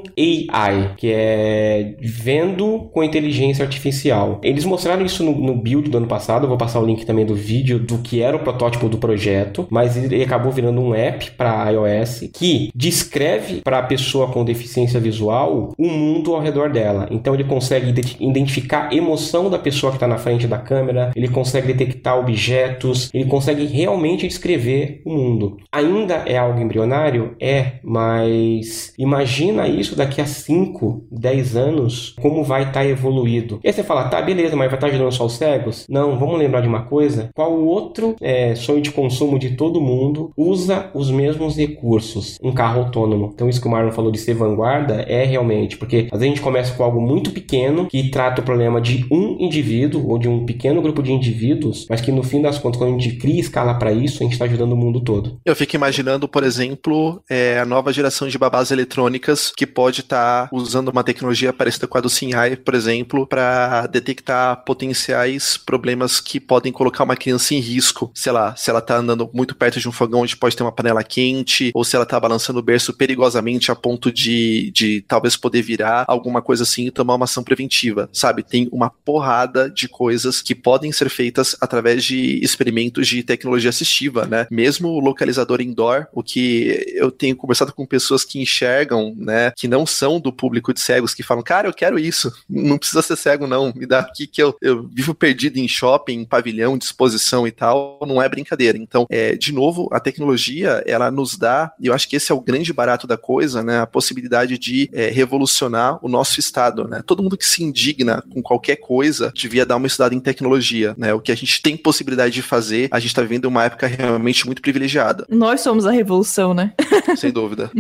AI, que é vendo com inteligência artificial. Eles mostraram isso no, no build do ano passado, eu vou passar o link também do vídeo do que era o protótipo do projeto, mas ele acabou virando um app para iOS que descreve para a pessoa com deficiência visual o mundo ao redor dela. Então ele consegue identificar a emoção da pessoa que está na frente da câmera, ele consegue detectar objetos, ele consegue realmente descrever o mundo. Ainda é algo embrionário? É, mas imagina isso daqui a 5, 10 anos, como vai estar tá evoluído. E aí você fala, tá, beleza, mas vai estar tá ajudando só os cegos? Não, vamos lembrar de uma coisa: qual outro é, sonho de consumo de todo mundo usa os mesmos recursos? Um carro autônomo. Então, isso que o Marlon falou de ser vanguarda é realmente, porque às vezes a gente começa com algo muito pequeno que trata o problema de um indivíduo ou de um pequeno grupo de indivíduos, mas que no fim das contas, quando a gente cria escala para isso, a gente está ajudando o mundo todo. Eu fico imaginando, por exemplo, é, a nova geração de babás eletrônicas que pode estar tá usando uma tecnologia parecida com a do Sinhai, por exemplo, para detectar potenciais problemas que podem colocar uma criança em risco. Sei lá, se ela está andando muito perto de um fogão onde pode ter uma panela quente, ou se ela está balançando o berço perigosamente a ponto de, de talvez poder virar alguma coisa assim e tomar uma ação preventiva, sabe? Tem uma porrada de coisas que podem ser feitas através de experimentos de tecnologia assistiva, né? Mesmo o localizador indoor, o que eu tenho conversado com pessoas que enxergam, né, que não são do público de cegos, que falam, cara, eu quero isso, não precisa ser cego não, me dá aqui que eu, eu vivo perdido em shopping, em pavilhão, de exposição e tal, não é brincadeira. Então, é, de novo, a tecnologia, ela nos dá, e eu acho que esse é o grande barato da coisa, né, a possibilidade de é, revolucionar o nosso estado, né? Todo mundo que se indigna com qualquer coisa devia dar uma estudada em tecnologia, né? O que a gente tem possibilidade de fazer, a gente está vivendo uma época realmente muito privilegiada. Nós somos a revolução, né? Sem dúvida.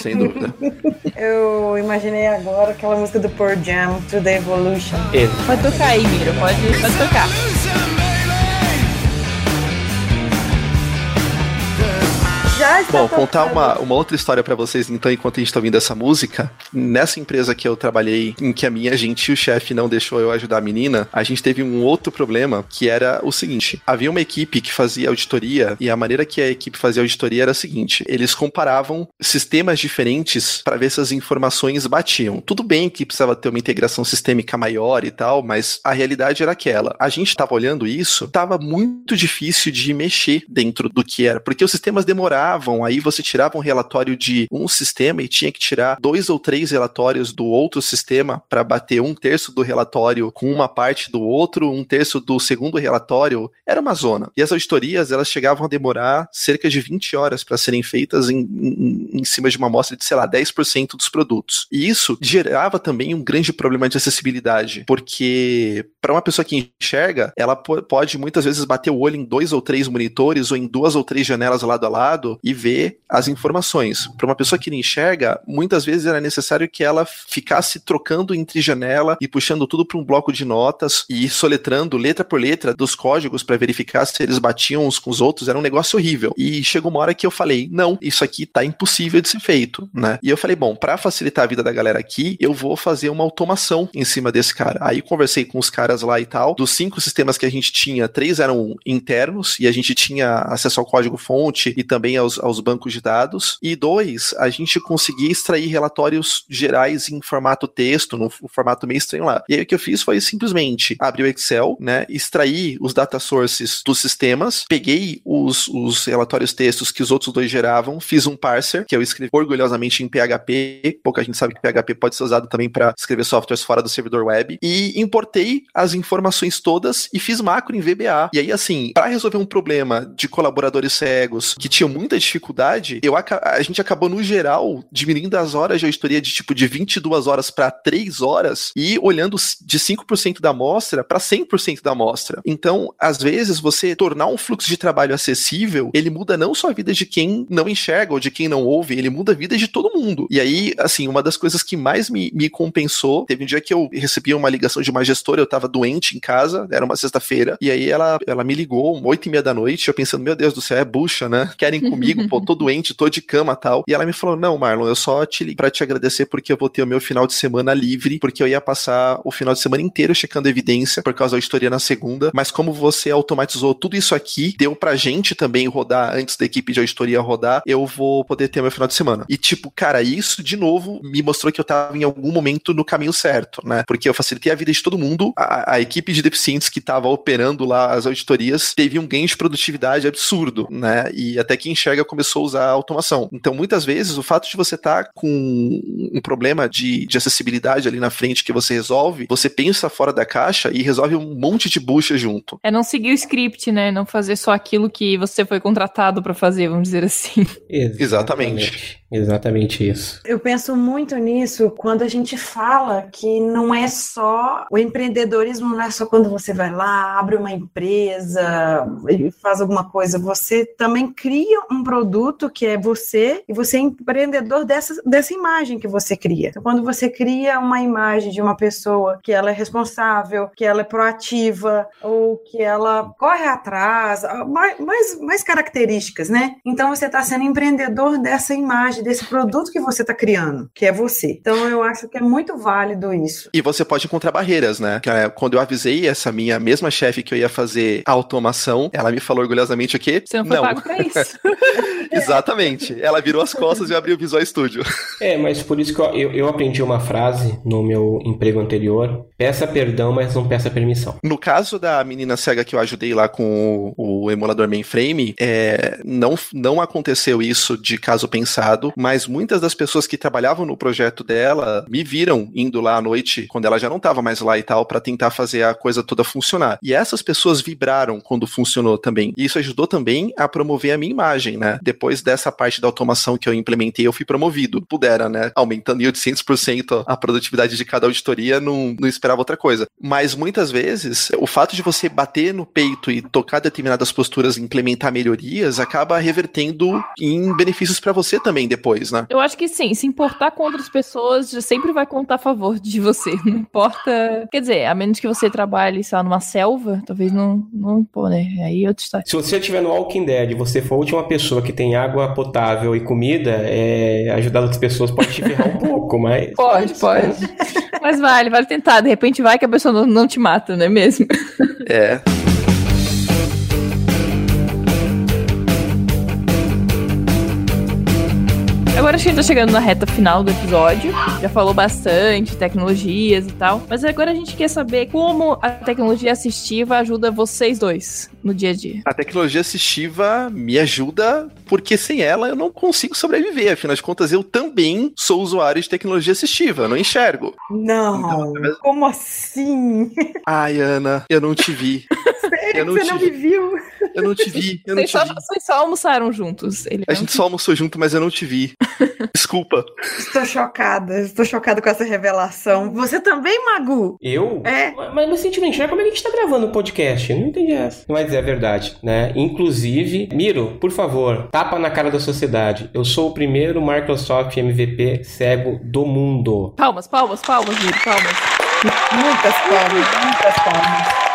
Sem dúvida. Eu imaginei agora aquela música do Pearl Jam, To The Evolution. Pode tocar aí, Miro. Pode, pode tocar. Já está Bom, contar uma, uma outra história para vocês, então, enquanto a gente tá ouvindo essa música. Nessa empresa que eu trabalhei, em que a minha gentil chefe não deixou eu ajudar a menina, a gente teve um outro problema, que era o seguinte: havia uma equipe que fazia auditoria, e a maneira que a equipe fazia auditoria era a seguinte: eles comparavam sistemas diferentes para ver se as informações batiam. Tudo bem que precisava ter uma integração sistêmica maior e tal, mas a realidade era aquela. A gente estava olhando isso, estava muito difícil de mexer dentro do que era, porque os sistemas demoravam Aí você tirava um relatório de um sistema e tinha que tirar dois ou três relatórios do outro sistema para bater um terço do relatório com uma parte do outro, um terço do segundo relatório. Era uma zona. E as auditorias, elas chegavam a demorar cerca de 20 horas para serem feitas em, em, em cima de uma amostra de, sei lá, 10% dos produtos. E isso gerava também um grande problema de acessibilidade, porque para uma pessoa que enxerga, ela pode muitas vezes bater o olho em dois ou três monitores ou em duas ou três janelas lado a lado e ver as informações. Para uma pessoa que não enxerga, muitas vezes era necessário que ela ficasse trocando entre janela e puxando tudo para um bloco de notas e soletrando letra por letra dos códigos para verificar se eles batiam uns com os outros. Era um negócio horrível. E chegou uma hora que eu falei: não, isso aqui tá impossível de ser feito, né? E eu falei: bom, para facilitar a vida da galera aqui, eu vou fazer uma automação em cima desse cara. Aí conversei com os caras lá e tal. Dos cinco sistemas que a gente tinha, três eram internos e a gente tinha acesso ao código-fonte e também aos, aos bancos de dados. E dois, a gente conseguia extrair relatórios gerais em formato texto, no formato meio estranho lá. E aí o que eu fiz foi simplesmente abrir o Excel, né? Extrair os data sources dos sistemas, peguei os, os relatórios textos que os outros dois geravam, fiz um parser, que eu escrevi orgulhosamente em PHP, pouca gente sabe que PHP pode ser usado também para escrever softwares fora do servidor web, e importei as informações todas e fiz macro em VBA. E aí, assim, para resolver um problema de colaboradores cegos que tinham muita dificuldade, eu, a gente acabou, no geral, diminuindo as horas de auditoria de tipo de 22 horas para 3 horas e olhando de 5% da amostra para 100% da amostra. Então, às vezes, você tornar um fluxo de trabalho acessível, ele muda não só a vida de quem não enxerga ou de quem não ouve, ele muda a vida de todo mundo. E aí, assim, uma das coisas que mais me, me compensou, teve um dia que eu recebi uma ligação de uma gestora, eu tava doente em casa, era uma sexta-feira, e aí ela, ela me ligou, oito e meia da noite, eu pensando, meu Deus do céu, é bucha, né? Querem comigo, pô, tô doente, tô de cama tal. E ela me falou, não, Marlon, eu só te pra te agradecer porque eu vou ter o meu final de semana livre, porque eu ia passar o final de semana inteiro checando evidência por causa da história na segunda, mas como você automatizou tudo isso aqui, deu pra gente também rodar antes da equipe de auditoria rodar, eu vou poder ter meu final de semana. E tipo, cara, isso de novo me mostrou que eu tava em algum momento no caminho certo, né? Porque eu facilitei a vida de todo mundo, a, a equipe de deficientes que tava operando lá as auditorias teve um ganho de produtividade absurdo, né? E até que enxerga começou a usar a automação. Então, muitas vezes, o fato de você estar tá com um problema de, de acessibilidade ali na frente que você resolve, você pensa fora da caixa e resolve um monte de bucha junto. É não seguir o script, né? Não fazer só aquilo que você foi contratado para fazer, vamos dizer assim. Exatamente. Exatamente isso. Eu penso muito nisso quando a gente fala que não é só o empreendedorismo, não é só quando você vai lá, abre uma empresa e faz alguma coisa. Você também cria um produto que é você e você é empreendedor dessa, dessa imagem que você cria. Então, quando você cria uma imagem de uma pessoa que ela é responsável, que ela é proativa ou que ela corre atrás, mais, mais, mais características, né? Então você está sendo empreendedor dessa imagem desse produto que você está criando, que é você. Então eu acho que é muito válido isso. E você pode encontrar barreiras, né? Quando eu avisei essa minha mesma chefe que eu ia fazer automação, ela me falou orgulhosamente o quê? Você não foi não. pago pra isso. Exatamente. Ela virou as costas e abriu o Visual Studio. É, mas por isso que eu, eu aprendi uma frase no meu emprego anterior: peça perdão, mas não peça permissão. No caso da menina cega que eu ajudei lá com o, o emulador mainframe, é, não, não aconteceu isso de caso pensado mas muitas das pessoas que trabalhavam no projeto dela me viram indo lá à noite, quando ela já não estava mais lá e tal, para tentar fazer a coisa toda funcionar. E essas pessoas vibraram quando funcionou também. E isso ajudou também a promover a minha imagem, né? Depois dessa parte da automação que eu implementei, eu fui promovido. Pudera, né? Aumentando em 800% a produtividade de cada auditoria, não, não esperava outra coisa. Mas muitas vezes, o fato de você bater no peito e tocar determinadas posturas e implementar melhorias acaba revertendo em benefícios para você também depois, né? Eu acho que sim, se importar com outras pessoas já sempre vai contar a favor de você. Não importa. Quer dizer, a menos que você trabalhe, sei lá, numa selva, talvez não. não pô, né? Aí eu te Se você estiver no Walking Dead e você for a última pessoa que tem água potável e comida, é, ajudar outras pessoas pode te ferrar um pouco, mas. Pode, pode. mas vale, vale tentar. De repente vai que a pessoa não, não te mata, não é mesmo? É. Agora a gente tá chegando na reta final do episódio. Já falou bastante, tecnologias e tal. Mas agora a gente quer saber como a tecnologia assistiva ajuda vocês dois no dia a dia. A tecnologia assistiva me ajuda porque sem ela eu não consigo sobreviver. Afinal de contas, eu também sou usuário de tecnologia assistiva, eu não enxergo. Não, Então, como assim? Ai, Ana, eu não te vi. Sério Eu não que você não te me viu? Eu não te vi, eu não Vocês te só, vi. vocês só almoçaram juntos. Ele A gente só almoçou junto, mas eu não te vi. Desculpa. Estou chocada, estou chocada com essa revelação. Você também, Magu? Eu? É. Mas não senti mentira, como é que a gente tá gravando um podcast? Eu não entendi essa. Mas é verdade, né? Inclusive, Miro, por favor, tapa na cara da sociedade. Eu sou o primeiro Microsoft MVP cego do mundo. Palmas, palmas, palmas, Miro, palmas. Muitas palmas, muitas palmas.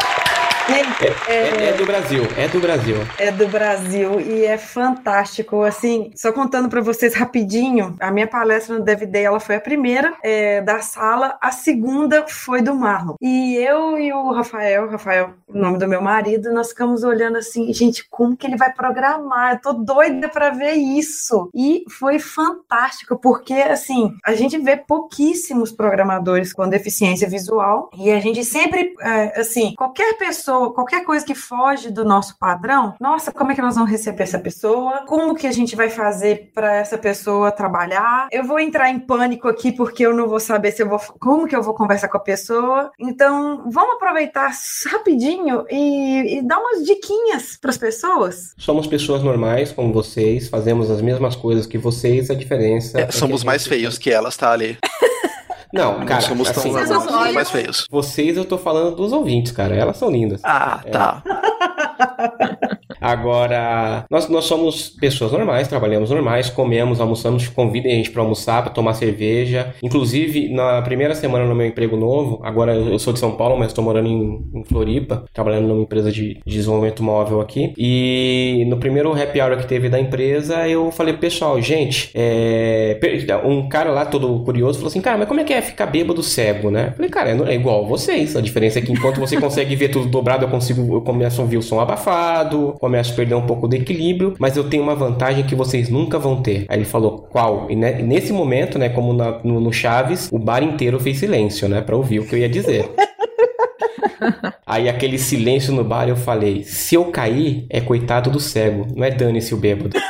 Gente, É, é do Brasil, é do Brasil. é do Brasil e é fantástico. Assim, só contando para vocês rapidinho, a minha palestra no DVD ela foi a primeira é, da sala, a segunda foi do Marlon. E eu e o Rafael, Rafael, o nome do meu marido, nós ficamos olhando assim, gente, como que ele vai programar? Eu tô doida para ver isso. E foi fantástico, porque assim, a gente vê pouquíssimos programadores com deficiência visual e a gente sempre, é, assim, qualquer pessoa, qualquer coisa que foge do nosso padrão, nossa, como é que nós vamos receber essa pessoa? Como que a gente vai fazer para essa pessoa trabalhar? Eu vou entrar em pânico aqui porque eu não vou saber se eu vou, como que eu vou conversar com a pessoa. Então, vamos aproveitar rapidinho e, e dar umas diquinhas para as pessoas. Somos pessoas normais, como vocês, fazemos as mesmas coisas que vocês, a diferença. É, é que somos mais feios que elas, tá ali. Não, cara, não somos tão assim, somos mais feios. vocês eu tô falando dos ouvintes, cara. Elas são lindas. Ah, tá. Agora, nós, nós somos pessoas normais, trabalhamos normais, comemos, almoçamos, convidem a gente pra almoçar, pra tomar cerveja. Inclusive, na primeira semana no meu emprego novo, agora eu sou de São Paulo, mas estou morando em, em Floripa, trabalhando numa empresa de, de desenvolvimento móvel aqui. E no primeiro happy hour que teve da empresa, eu falei, pessoal, gente, é, um cara lá todo curioso falou assim, cara, mas como é que é ficar bêbado cego, né? Eu falei, cara, é igual vocês. A diferença é que enquanto você consegue ver tudo dobrado, eu consigo, eu começo a ouvir o som abafado, começo a perder um pouco do equilíbrio, mas eu tenho uma vantagem que vocês nunca vão ter. Aí ele falou, qual? E ne- nesse momento, né, como na- no, no Chaves, o bar inteiro fez silêncio, né, pra ouvir o que eu ia dizer. Aí aquele silêncio no bar, eu falei, se eu cair, é coitado do cego, não é dane-se o bêbado.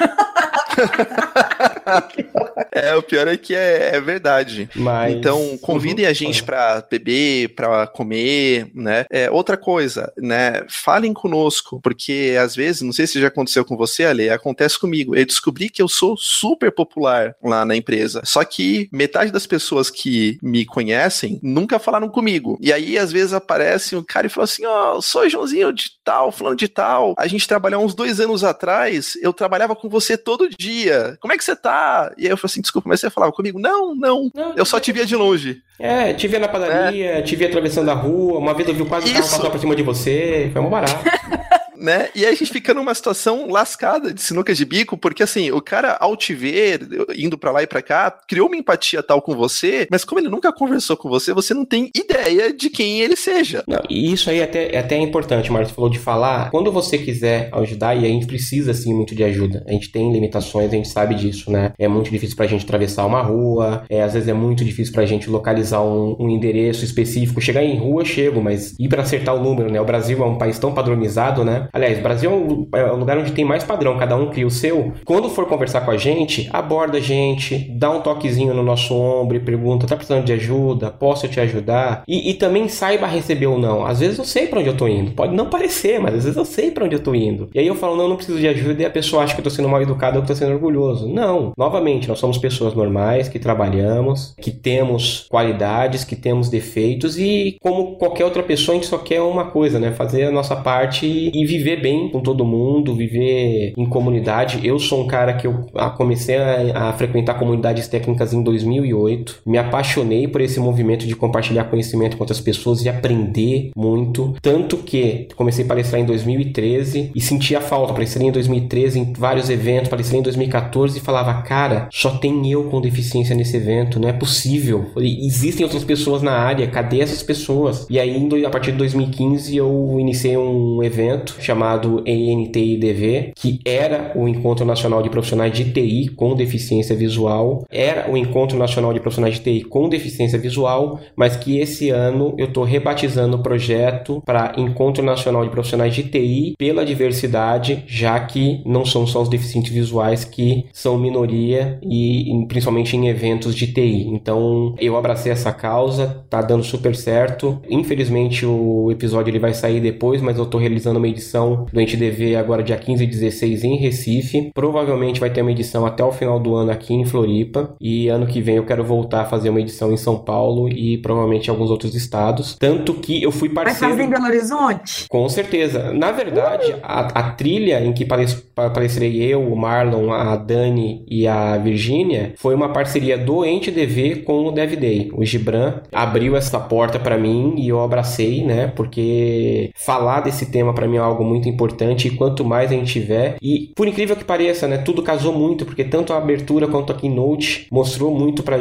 É, o pior é que é, é verdade. Mas... Então, convidem Uhum. a gente pra beber, pra comer, né? É, outra coisa, né? Falem conosco, porque às vezes, não sei se já aconteceu com você, Ale, acontece comigo. Eu descobri que eu sou super popular lá na empresa. Só que metade das pessoas que me conhecem nunca falaram comigo. E aí, às vezes, aparece um cara e fala assim: Ó, eu sou Joãozinho de tal, falando de tal. A gente trabalhou uns dois anos atrás, eu trabalhava com você todo dia. Como é que você tá? E aí eu falei assim: desculpa, mas você falava comigo? Não, não. Não, Eu só te via de longe. É, te vi na padaria, te vi atravessando a rua, uma vez eu vi quase o carro passar por cima de você, foi um barato. né? E aí a gente fica numa situação lascada de sinuca de bico, porque assim, o cara, ao te ver, indo pra lá e pra cá, criou uma empatia tal com você, mas como ele nunca conversou com você, você não tem ideia de quem ele seja. Não, e isso aí até, é até importante, Marcos falou de falar. Quando você quiser ajudar, e a gente precisa sim muito de ajuda. A gente tem limitações, a gente sabe disso, né? É muito difícil pra gente atravessar uma rua, é, às vezes é muito difícil pra gente localizar um, um endereço específico. Chegar em rua, chego, mas ir pra acertar o número, né? O Brasil é um país tão padronizado, né? Aliás, o Brasil é é um lugar onde tem mais padrão, cada um cria o seu. Quando for conversar com a gente, aborda a gente, dá um toquezinho no nosso ombro e pergunta: tá precisando de ajuda? Posso te ajudar? E, e também saiba receber ou não. Às vezes eu sei pra onde eu tô indo. Pode não parecer, mas às vezes eu sei pra onde eu tô indo. E aí eu falo: não, não preciso de ajuda, e a pessoa acha que eu tô sendo mal educado ou que tô sendo orgulhoso. Não. Novamente, nós somos pessoas normais que trabalhamos, que temos qualidades, que temos defeitos e, como qualquer outra pessoa, a gente só quer uma coisa, né? Fazer a nossa parte e viver bem com todo mundo, viver em comunidade. Eu sou um cara que eu ah, comecei a, a frequentar comunidades técnicas em 2008. Me apaixonei por esse movimento de compartilhar conhecimento com outras pessoas e aprender muito. Tanto que comecei a palestrar em 2013 e sentia falta. Palestrei em 2013 em vários eventos, palestrei em 2014 e falava, cara, só tem eu com deficiência nesse evento, não é possível. Existem outras pessoas na área, cadê essas pessoas? E aí, a partir de 2015, eu iniciei um evento chamado ENTIDV, que era o Encontro Nacional de Profissionais de TI com Deficiência Visual, era o Encontro Nacional de Profissionais de TI com Deficiência Visual, mas que esse ano eu estou rebatizando o projeto para Encontro Nacional de Profissionais de TI pela diversidade, já que não são só os deficientes visuais que são minoria e principalmente em eventos de TI. Então eu abracei essa causa, tá dando super certo. Infelizmente o episódio ele vai sair depois, mas eu estou realizando uma edição do EntDV agora dia 15 e 16 em Recife. Provavelmente vai ter uma edição até o final do ano aqui em Floripa e ano que vem eu quero voltar a fazer uma edição em São Paulo e provavelmente em alguns outros estados. Tanto que eu fui parceiro. Vai fazer em Belo Horizonte? Com certeza. Na verdade, uh! a, a, trilha em que palestrei eu, o Marlon, a Dani e a Virgínia foi uma parceria do Ente DV com o Dev Day. O Gibran abriu essa porta para mim e eu abracei, né? Porque falar desse tema para mim é algo muito importante e quanto mais a gente tiver e por incrível que pareça, né, tudo casou muito porque tanto a abertura quanto a keynote mostrou muito para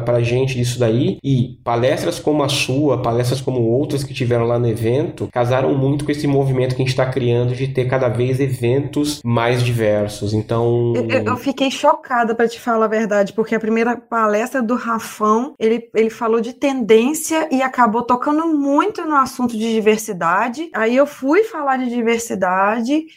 para gente disso daí e palestras como a sua, palestras como outras que tiveram lá no evento, casaram muito com esse movimento que a gente está criando de ter cada vez eventos mais diversos. Então, eu, eu fiquei chocada para te falar a verdade, porque a primeira palestra do Rafão, ele, ele falou de tendência e acabou tocando muito no assunto de diversidade. Aí eu fui falar de diversidade,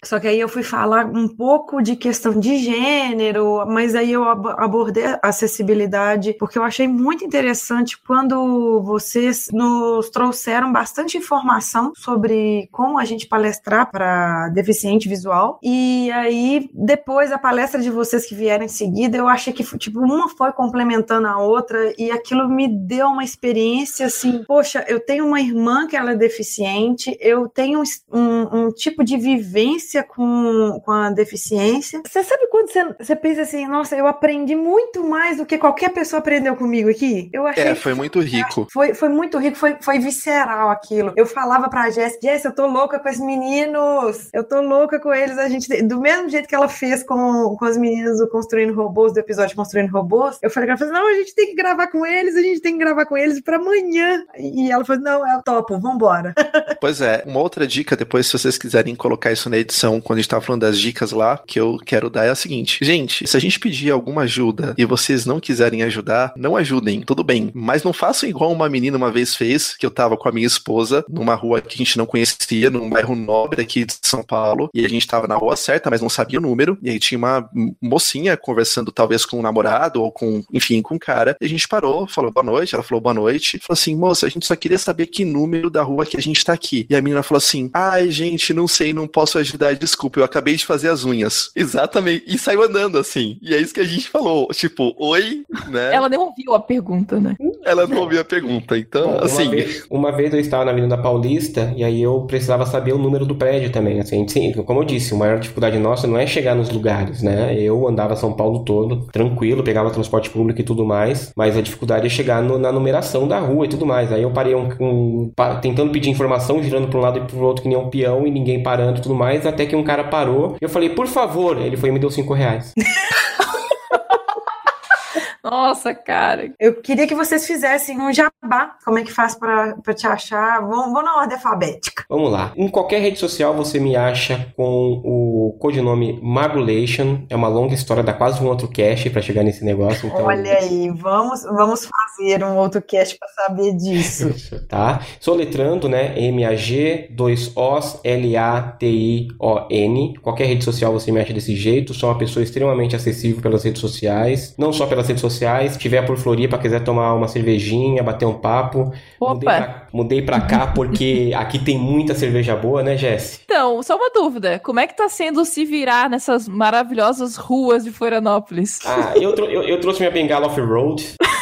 só que aí eu fui falar um pouco de questão de gênero, mas aí eu abordei acessibilidade, porque eu achei muito interessante quando vocês nos trouxeram bastante informação sobre como a gente palestrar para deficiente visual. E aí, depois a palestra de vocês que vieram em seguida, eu achei que tipo, uma foi complementando a outra e aquilo me deu uma experiência assim, poxa, eu tenho uma irmã que ela é deficiente, eu tenho um, um tipo de vivência com, com a deficiência. Você sabe quando você, você pensa assim, nossa, eu aprendi muito mais do que qualquer pessoa aprendeu comigo aqui? Eu achei é, foi muito rico. Foi, foi muito rico, foi, foi visceral aquilo. Eu falava pra Jess, Jess, eu tô louca com esses meninos, eu tô louca com eles, a gente, do mesmo jeito que ela fez com, com as meninas do Construindo Robôs, do episódio Construindo Robôs, eu falei pra ela, não, a gente tem que gravar com eles, a gente tem que gravar com eles pra amanhã. E ela falou, não, é o topo, vambora. Pois é, uma outra dica, depois, se vocês quiserem colocar isso na edição, quando a gente tava falando das dicas lá, que eu quero dar é a seguinte, gente, se a gente pedir alguma ajuda e vocês não quiserem ajudar, não ajudem, tudo bem, mas não façam igual uma menina uma vez fez, que eu tava com a minha esposa numa rua que a gente não conhecia, num bairro nobre aqui de São Paulo, e a gente tava na rua certa, mas não sabia o número, e aí tinha uma mocinha conversando talvez com um namorado ou com, enfim, com um cara, e a gente parou, falou boa noite, ela falou boa noite, falou assim, moça, a gente só queria saber que número da rua que a gente tá aqui. E a menina falou assim, ai gente, não sei, não posso ajudar, desculpa, eu acabei de fazer as unhas. Exatamente, e saiu andando assim, e é isso que a gente falou, tipo, oi, né? Ela nem ouviu a pergunta, né? Ela não ouviu a pergunta, então, Bom, assim... Uma vez, uma vez eu estava na Avenida Paulista, e aí eu precisava saber o número do prédio também, assim, sim, como eu disse, a maior dificuldade nossa não é chegar nos lugares, né? Eu andava São Paulo todo, tranquilo, pegava transporte público e tudo mais, mas a dificuldade é chegar no, na numeração da rua e tudo mais. Aí eu parei um, um, tentando pedir informação, girando para um lado e para o outro que nem um peão e ninguém parando e tudo mais, até que um cara parou. Eu falei, por favor, ele foi e me deu cinco reais. Nossa, cara. Eu queria que vocês fizessem um jabá. Como é que faz para te achar? Vamos, vamos na ordem alfabética. Vamos lá. Em qualquer rede social você me acha com o codinome Magulation. É uma longa história, dá quase um outro cast para chegar nesse negócio. Então... Olha aí, vamos, vamos fazer um outro cast para saber disso. tá? Soletrando, né? M-A-G, dois Os, L-A-T-I-O-N. Qualquer rede social você me acha desse jeito. Sou uma pessoa extremamente acessível pelas redes sociais. Não só pelas redes sociais sociais. Se tiver por Floripa, quiser tomar uma cervejinha, bater um papo. Opa. Mudei pra, mudei pra cá porque aqui tem muita cerveja boa, né, Jess? Então, só uma dúvida. Como é que tá sendo se virar nessas maravilhosas ruas de Florianópolis? Ah, eu, eu, eu trouxe minha bengala off-road.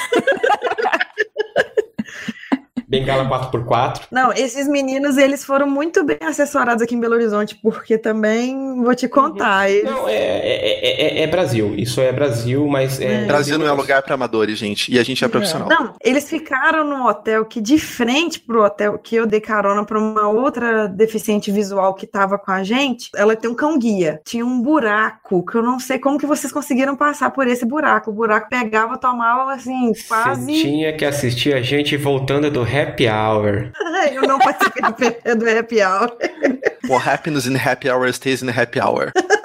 Bengala 4x4. Não, esses meninos, eles foram muito bem assessorados aqui em Belo Horizonte, porque também, vou te contar. Uhum. Eles... Não, é, é, é, é, Brasil. Isso é Brasil, mas... É... Brasil não é lugar para amadores, gente. E a gente é profissional. Não, eles ficaram num hotel que, de frente pro hotel que eu dei carona pra uma outra deficiente visual que tava com a gente, ela tem um cão-guia. Tinha um buraco, que eu não sei como que vocês conseguiram passar por esse buraco. O buraco pegava, tomava, assim, quase... Você tinha que assistir a gente voltando do happy hour. Eu não participei do happy hour. What happens in happy hour stays in happy hour.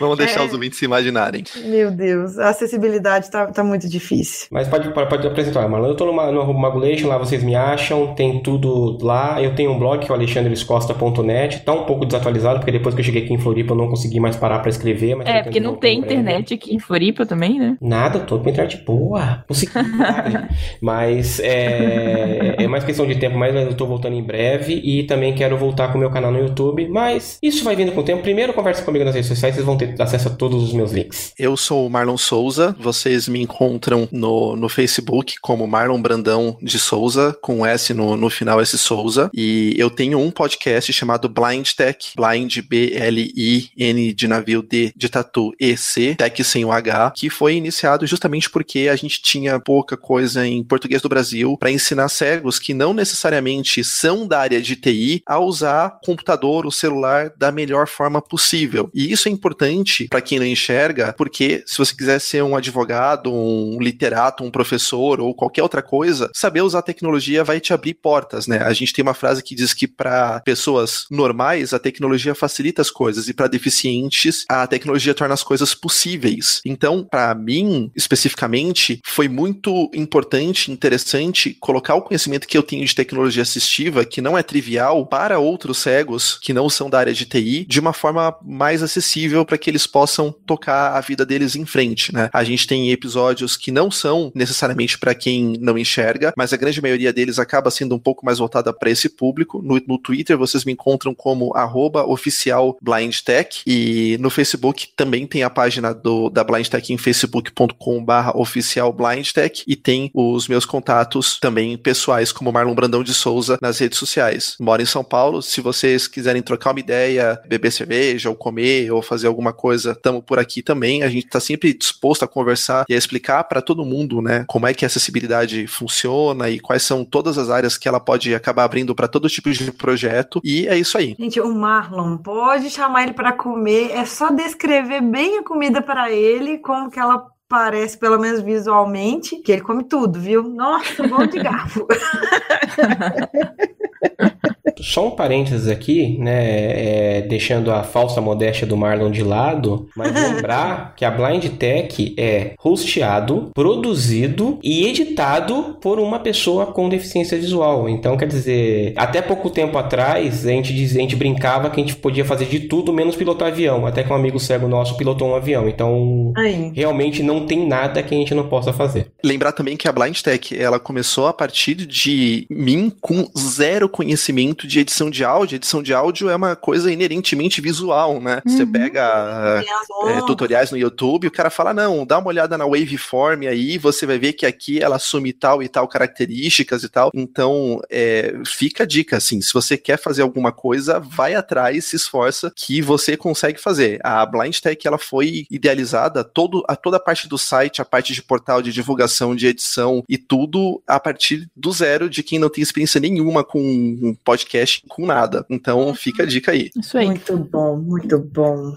Vamos deixar É. os ouvintes se imaginarem. Meu Deus, a acessibilidade tá, tá muito difícil. Mas pode, pode, apresentar, Marlon. Eu tô numa, no Magulation, lá vocês me acham, tem tudo lá. Eu tenho um blog que é o alexandrescosta.net, tá um pouco desatualizado, porque depois que eu cheguei aqui em Floripa eu não consegui mais parar pra escrever. Mas É, porque não tem internet aqui em Floripa também, né? Nada, tô com internet boa. Consegui. mas é, é mais questão de tempo, mas eu tô voltando em breve e também quero voltar com o meu canal no YouTube. Mas isso vai vindo com o tempo. Primeiro conversa comigo nas redes sociais, vocês vão ter acesso a todos os meus links. Eu sou o Marlon Souza, vocês me encontram no, no Facebook como Marlon Brandão de Souza, com S no, no final, S Souza, e eu tenho um podcast chamado Blind Tech, Blind B-L-I-N de navio D de tatu E-C, Tech sem o H, que foi iniciado justamente porque a gente tinha pouca coisa em português do Brasil para ensinar cegos que não necessariamente são da área de TI a usar computador ou celular da melhor forma possível. E isso é importante para quem não enxerga, porque se você quiser ser um advogado, um literato, um professor ou qualquer outra coisa, saber usar tecnologia vai te abrir portas, né? A gente tem uma frase que diz que para pessoas normais a tecnologia facilita as coisas e para deficientes a tecnologia torna as coisas possíveis. Então, para mim, especificamente, foi muito importante, interessante colocar o conhecimento que eu tenho de tecnologia assistiva, que não é trivial, para outros cegos que não são da área de TI, de uma forma mais acessível para que eles possam tocar a vida deles em frente, né? A gente tem episódios que não são necessariamente para quem não enxerga, mas a grande maioria deles acaba sendo um pouco mais voltada para esse público. No, no Twitter vocês me encontram como arroba oficial blindtech e no Facebook também tem a página do, da blindtech em facebook.com barra oficial blindtech e tem os meus contatos também pessoais como Marlon Brandão de Souza nas redes sociais. Moro em São Paulo, se vocês quiserem trocar uma ideia, beber cerveja ou comer ou fazer alguma coisa, estamos por aqui também. A gente está sempre disposto a conversar e a explicar para todo mundo, né, como é que a acessibilidade funciona e quais são todas as áreas que ela pode acabar abrindo para todo tipo de projeto. E é isso aí. Gente, o Marlon, pode chamar ele para comer, é só descrever bem a comida para ele, como que ela parece, pelo menos visualmente, que ele come tudo, viu? Nossa, bom de garfo. Só um parênteses aqui, né? é, deixando a falsa modéstia do Marlon de lado, mas lembrar que a Blind Tech é hosteado, produzido e editado por uma pessoa com deficiência visual. Então, quer dizer, até pouco tempo atrás, a gente, dizia, a gente brincava que a gente podia fazer de tudo menos pilotar avião. Até que um amigo cego nosso pilotou um avião. Então, Aí. realmente não tem nada que a gente não possa fazer. Lembrar também que a Blind Tech, ela começou a partir de mim com zero conhecimento de edição de áudio. Edição de áudio é uma coisa inerentemente visual, né? Você pega é, tutoriais no YouTube, o cara fala, não, dá uma olhada na waveform aí, você vai ver que aqui ela assume tal e tal características e tal. Então, é, fica a dica, assim, se você quer fazer alguma coisa, vai atrás, se esforça, que você consegue fazer. A Blind Tech, ela foi idealizada, todo, a toda a parte do site, a parte de portal de divulgação, de edição e tudo a partir do zero de quem não tem experiência nenhuma com um podcast, com nada. Então, fica a dica aí. Isso aí. Muito bom, muito bom.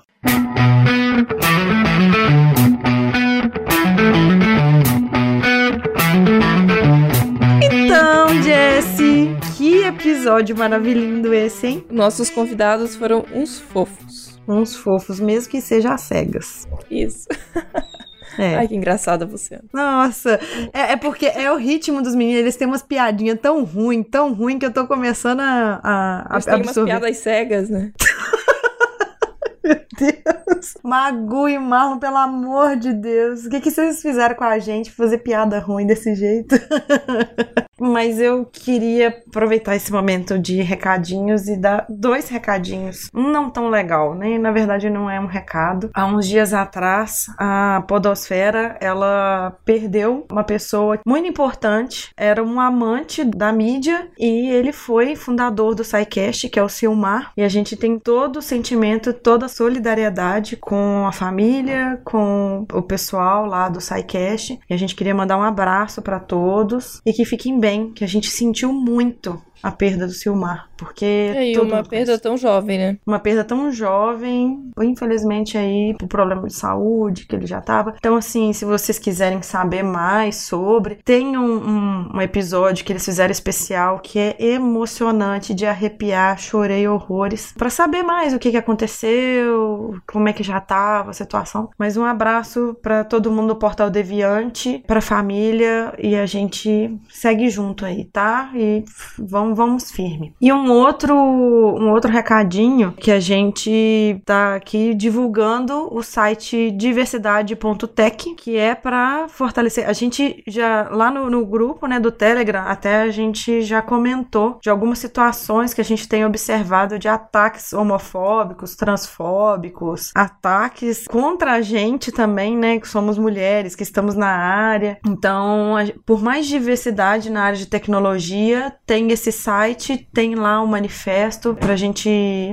Então, Jesse, que episódio maravilhoso esse, hein? Nossos convidados foram uns fofos. Uns fofos, mesmo que seja cegas. Isso. É. Ai, que engraçada você. Nossa, é, é porque é o ritmo dos meninos, eles têm umas piadinhas tão ruim, tão ruim, que eu tô começando a, a, a Mas tem umas piadas cegas, né? Deus. Magu e Marlon, pelo amor de Deus. O que, que vocês fizeram com a gente fazer piada ruim desse jeito? Mas eu queria aproveitar esse momento de recadinhos e dar dois recadinhos. Um não tão legal, né? Na verdade, não é um recado. Há uns dias atrás, a Podosfera ela perdeu uma pessoa muito importante. Era um amante da mídia e ele foi fundador do SciCast, que é o Silmar. E a gente tem todo o sentimento, toda solidariedade com a família, com o pessoal lá do SciCast. E a gente queria mandar um abraço para todos e que fiquem bem, que a gente sentiu muito a perda do Silmar, porque É, e uma perda tão jovem, né? uma perda tão jovem, infelizmente aí por problema de saúde que ele já tava. Então assim, se vocês quiserem saber mais sobre, tem um, um- um episódio que eles fizeram especial que é emocionante de arrepiar, chorei horrores Pra saber mais o que que aconteceu, como é que já tava a situação. Mas um abraço pra todo mundo do Portal Deviante, pra família e a gente segue junto aí, tá? E vamos, vamos firme. E um outro, um outro recadinho que a gente tá aqui divulgando o site diversidade.tech, que é pra fortalecer. A gente já lá no, no grupo, né, do Telegram, até a gente já comentou de algumas situações que a gente tem observado de ataques homofóbicos, transfóbicos, ataques contra a gente também, né, que somos mulheres, que estamos na área. Então, por mais diversidade na área de tecnologia, tem esse site, tem lá um manifesto pra gente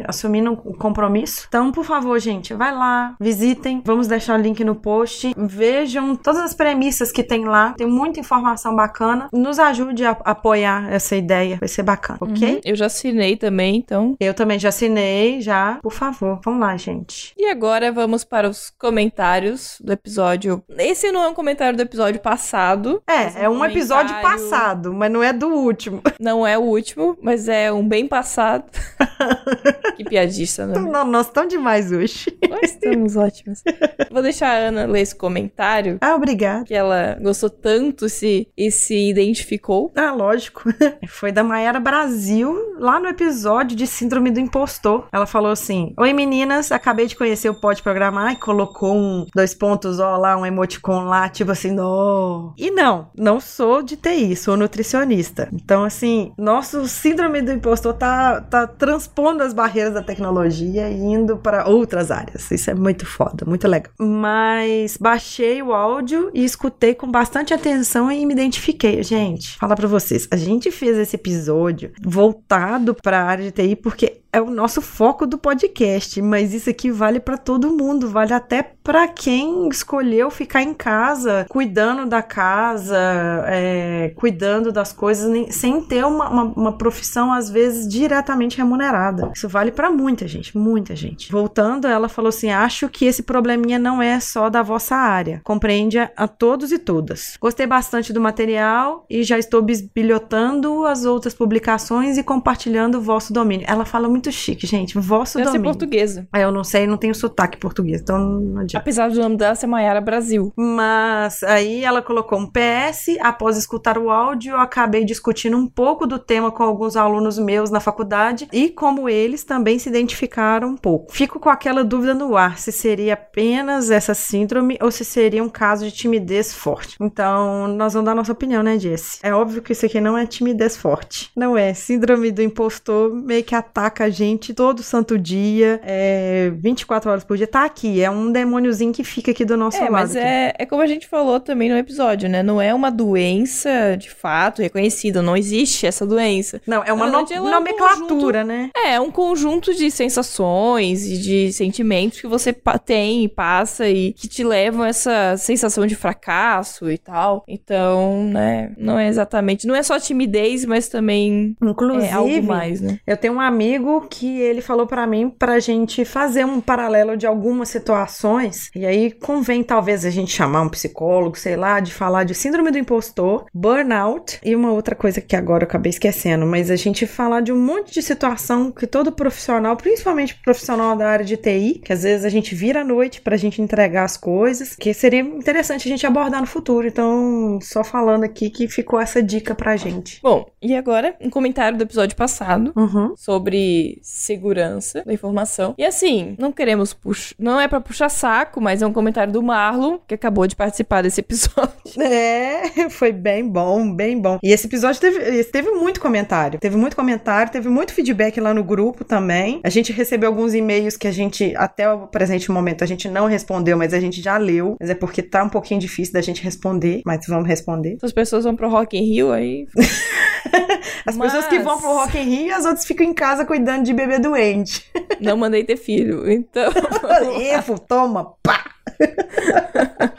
assumir um compromisso. Então, por favor, gente, vai lá, visitem, vamos deixar o link no post, vejam todas as premissas que tem lá, tem muita informação bacana. Nos ajude a apoiar essa ideia, vai ser bacana, ok? Uhum. Eu já assinei também, então. Eu também já assinei, já. Por favor, vamos lá, gente. E agora vamos para os comentários do episódio. Esse não é um comentário do episódio passado. mas É, é um episódio comentário- passado, mas não é do último. Não é o último, mas é um bem passado. que piadista, não é? mesmo? Não, nós estamos demais hoje. Nós estamos ótimos. Vou deixar a Ana ler esse comentário, Ah, obrigada. que ela gostou tanto se, e se identificou. Ah, lógico. Foi da Mayara Brasil, lá no episódio de Síndrome do Impostor. Ela falou assim: Oi meninas, acabei de conhecer o Pode Programar e colocou um dois pontos, ó, lá, um emoticon lá, tipo assim, não. E não, não sou de TI, sou nutricionista. Então, assim, nosso Síndrome do Impostor tá, tá transpondo as barreiras da tecnologia e indo para outras áreas. Isso é muito foda, muito legal. Mas baixei o áudio e escutei com bastante atenção e me identifiquei. Gente, falar pra vocês, a gente fez esse episódio voltado pra área de TI porque é o nosso foco do podcast, mas isso aqui vale pra todo mundo, vale até pra quem escolheu ficar em casa, cuidando da casa, é, cuidando das coisas, sem ter uma, uma, uma profissão, às vezes, diretamente remunerada. Isso vale pra muita gente, muita gente. Voltando, ela falou assim: acho que esse probleminha não é só da vossa área, compreende a, a todos e todas. Gostei bastante do material e já estou bisbilhotando as outras publicações e compartilhando o vosso domínio. Ela fala muito chique, gente, vosso Deve ser portuguesa. É, eu não sei, não tenho sotaque português, então não adianta. Apesar do nome dela ser Maiara Brasil. Mas aí ela colocou um PS. Após escutar o áudio, eu acabei discutindo um pouco do tema com alguns alunos meus na faculdade e como eles também se identificaram um pouco. Fico com aquela dúvida no ar se seria apenas essa síndrome ou se seria um caso de timidez forte. Então, nós vamos dar nossa opinião, né, Jesse? É óbvio que isso aqui não é timidez forte. Não é. Síndrome do impostor meio que ataca a gente todo santo dia, é, 24 horas por dia. Tá aqui, é um demôniozinho que fica aqui do nosso É, lado. mas aqui. é, é como a gente falou também no episódio, né? Não é uma doença de fato reconhecida, não existe essa doença. Não, é uma no- verdade, ela é um nomenclatura, né? É, é um conjunto de sensações e de sentimentos que você tem e passa e que te levam a essa sensação de fracasso e tal. Então, né, não é exatamente, não é só timidez, mas também Inclusive, é algo mais, né? eu tenho um amigo que ele falou pra mim pra gente fazer um paralelo de algumas situações. E aí convém talvez a gente chamar um psicólogo, sei lá, de falar de síndrome do impostor, burnout e uma outra coisa que agora eu acabei esquecendo, mas a gente falar de um monte de situação que todo profissional, principalmente profissional da área de TI, que às vezes a gente vira à noite pra gente entregar as coisas, que seria interessante a gente abordar no futuro. Então, só falando aqui que ficou essa dica pra gente. Bom, e agora, um comentário do episódio passado Uhum. sobre segurança da informação. E assim, não queremos puxar, não é pra puxar saco, mas é um comentário do Marlon, que acabou de participar desse episódio. É, foi bem bom, bem bom. E esse episódio teve, teve muito comentário. Teve muito comentário, teve muito feedback lá no grupo também. A gente recebeu alguns e-mails que a gente, até o presente momento, a gente não respondeu, mas a gente já leu. Mas é porque tá um pouquinho difícil da gente responder, mas vamos responder. As pessoas vão pro Rock in Rio, aí As pessoas que Mas- vão pro Rock in Rio e as outras ficam em casa cuidando de bebê doente. não mandei ter filho. Então, Efo, toma, pá!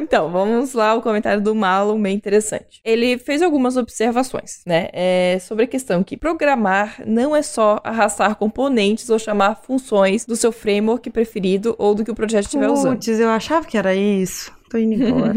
Então, vamos lá, o comentário do Malum, bem interessante. Ele fez algumas observações, né, é, sobre a questão que programar não é só arrastar componentes ou chamar funções do seu framework preferido ou do que o projeto estiver usando. Putz, eu achava que era isso. Tô indo embora.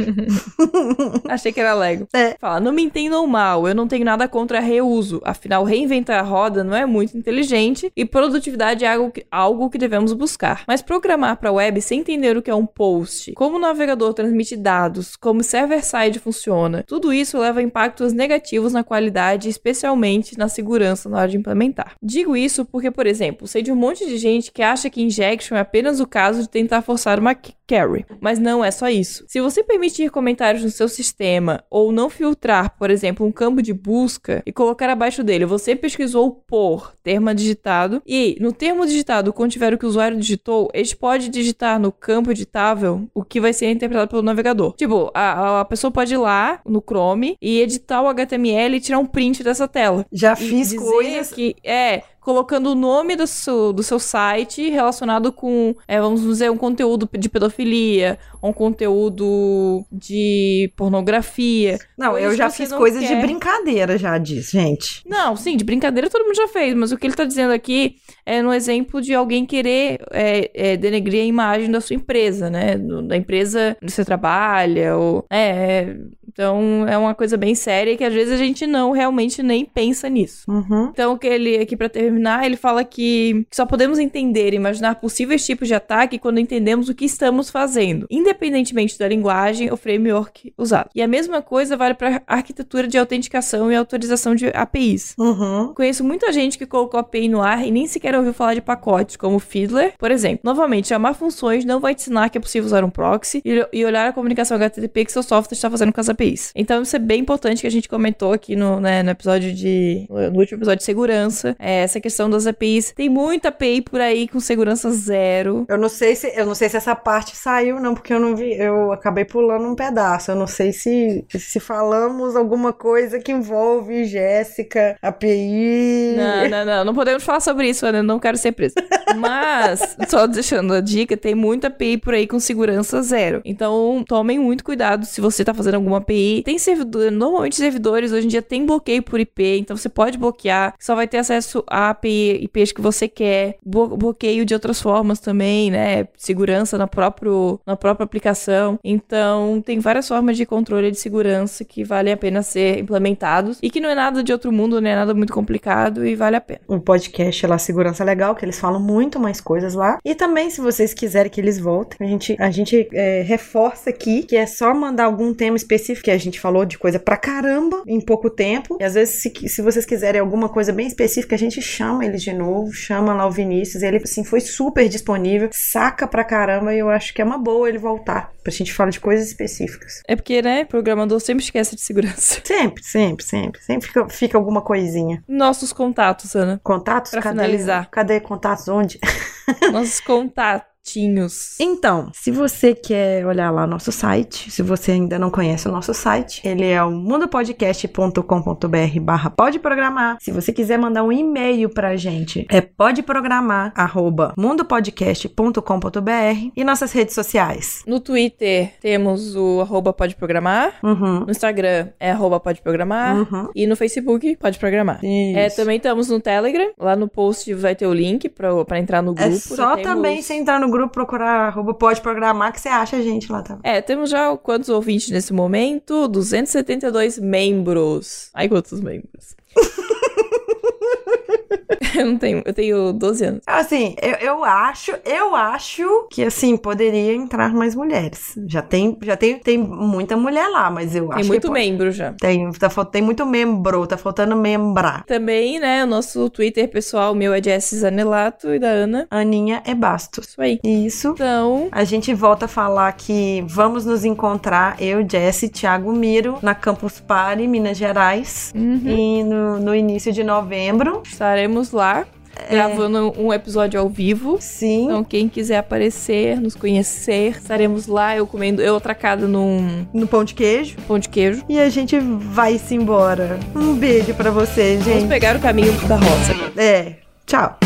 Achei que era Lego. É. Fala, não me entendam mal, eu não tenho nada contra reuso. Afinal, reinventar a roda não é muito inteligente e produtividade é algo que, algo que devemos buscar. Mas programar para web sem entender o que é um post, como o navegador transmite dados, como o server-side funciona, tudo isso leva a impactos negativos na qualidade, especialmente na segurança na hora de implementar. Digo isso porque, por exemplo, sei de um monte de gente que acha que injection é apenas o caso de tentar forçar uma carry, mas não é só isso. Se você permitir comentários no seu sistema ou não filtrar, por exemplo, um campo de busca e colocar abaixo dele, você pesquisou por termo digitado e no termo digitado contiver o que o usuário digitou, ele pode digitar no campo editável o que vai ser interpretado pelo navegador. Tipo, a, a pessoa pode ir lá no Chrome e editar o HTML e tirar um print dessa tela. Já E fiz coisas. que é colocando o nome do seu, do seu site relacionado com, é, vamos dizer, um conteúdo de pedofilia, um conteúdo de pornografia. Não, eu já fiz coisas de quer. brincadeira já disso, gente. Não, sim, de brincadeira todo mundo já fez, mas o que ele tá dizendo aqui é no exemplo de alguém querer é, é, denegrir a imagem da sua empresa, né? Da empresa onde você trabalha, ou. É, é, então é uma coisa bem séria que às vezes a gente não realmente nem pensa nisso. Uhum. Então, o que ele, aqui pra terminar, ele fala que só podemos entender e imaginar possíveis tipos de ataque quando entendemos o que estamos fazendo, independentemente da linguagem ou framework usado. E a mesma coisa vale para arquitetura de autenticação e autorização de APIs. Uhum. Conheço muita gente que colocou API no ar e nem sequer ouviu falar de pacotes, como Fiddler, por exemplo. Novamente, chamar funções não vai te ensinar que é possível usar um proxy e, e olhar a comunicação HTTP que seu software está fazendo com as APIs. Então, isso é bem importante que a gente comentou aqui no, né, no episódio de. no último episódio de segurança. É, essa questão das APIs. Tem muita API por aí com segurança zero. Eu não sei se eu não sei se essa parte saiu não, porque eu não vi, eu acabei pulando um pedaço. Eu não sei se se falamos alguma coisa que envolve Jéssica, API. Não, não, não. Não podemos falar sobre isso, Ana. Não quero ser presa. Mas, só deixando a dica, tem muita API por aí com segurança zero. Então, tomem muito cuidado se você tá fazendo alguma API. Tem servidor, normalmente servidores hoje em dia tem bloqueio por IP, então você pode bloquear, só vai ter acesso a API, IPs que você quer. Blo- bloqueio de outras formas também, né? Segurança na, próprio, na própria aplicação. Então, tem várias formas de controle de segurança que valem a pena ser implementados e que não é nada de outro mundo, não é nada muito complicado e vale a pena. um podcast lá, Segurança Legal, que eles falam muito mais coisas lá. E também, se vocês quiserem que eles voltem, a gente, a gente é, reforça aqui que é só mandar algum tema específico, que a gente falou de coisa pra caramba em pouco tempo. E às vezes, se, se vocês quiserem alguma coisa bem específica, a gente chama eles de novo, chama lá o Vinícius. Ele, assim, foi super disponível, saca pra caramba, e eu acho que é uma boa ele voltar, pra gente falar de coisas específicas. É porque, né, programador sempre esquece de segurança. Sempre, sempre, sempre. Sempre fica, fica alguma coisinha. Nossos contatos, Ana. Contatos? Pra cadê, finalizar. Cadê contatos? Onde? Nossos Então, se você quer olhar lá nosso site, se você ainda não conhece o nosso site, ele é o mundopodcast.com.br barra pode programar. Se você quiser mandar um e-mail pra gente, é podeprogramar arroba mundopodcast.com.br e nossas redes sociais. No Twitter temos o arroba pode programar. Uhum. No Instagram é arroba pode programar. Uhum. E no Facebook pode programar. É, também estamos no Telegram. Lá no post vai ter o link pra, pra entrar no grupo. É só também você entrar no grupo, procurar arroba pode programar que você acha a gente lá também. É, temos já quantos ouvintes nesse momento? 272 membros. Ai, quantos membros? eu não tenho, eu tenho 12 anos. Assim, eu, eu acho, eu acho que assim poderia entrar mais mulheres. Já tem, já tem, tem muita mulher lá, mas eu Tem acho muito que membro já. Tem, tá, tem muito membro, tá faltando membrar. Também, né, o nosso Twitter pessoal, meu é Jess Zanelato e da Ana. Aninha é Bastos. Isso aí. Isso. Então, A gente volta a falar que vamos nos encontrar, eu, Jesse e Thiago Miro, na Campus Party, Minas Gerais. uhum, E no, no início de novembro. Estaremos lá gravando um episódio ao vivo. Sim. Então, quem quiser aparecer, nos conhecer, estaremos lá, eu comendo, eu atracada num No pão de queijo. pão de queijo. E a gente vai se embora. Um beijo pra vocês, Vamos gente. pegar o caminho da roça. É. Tchau.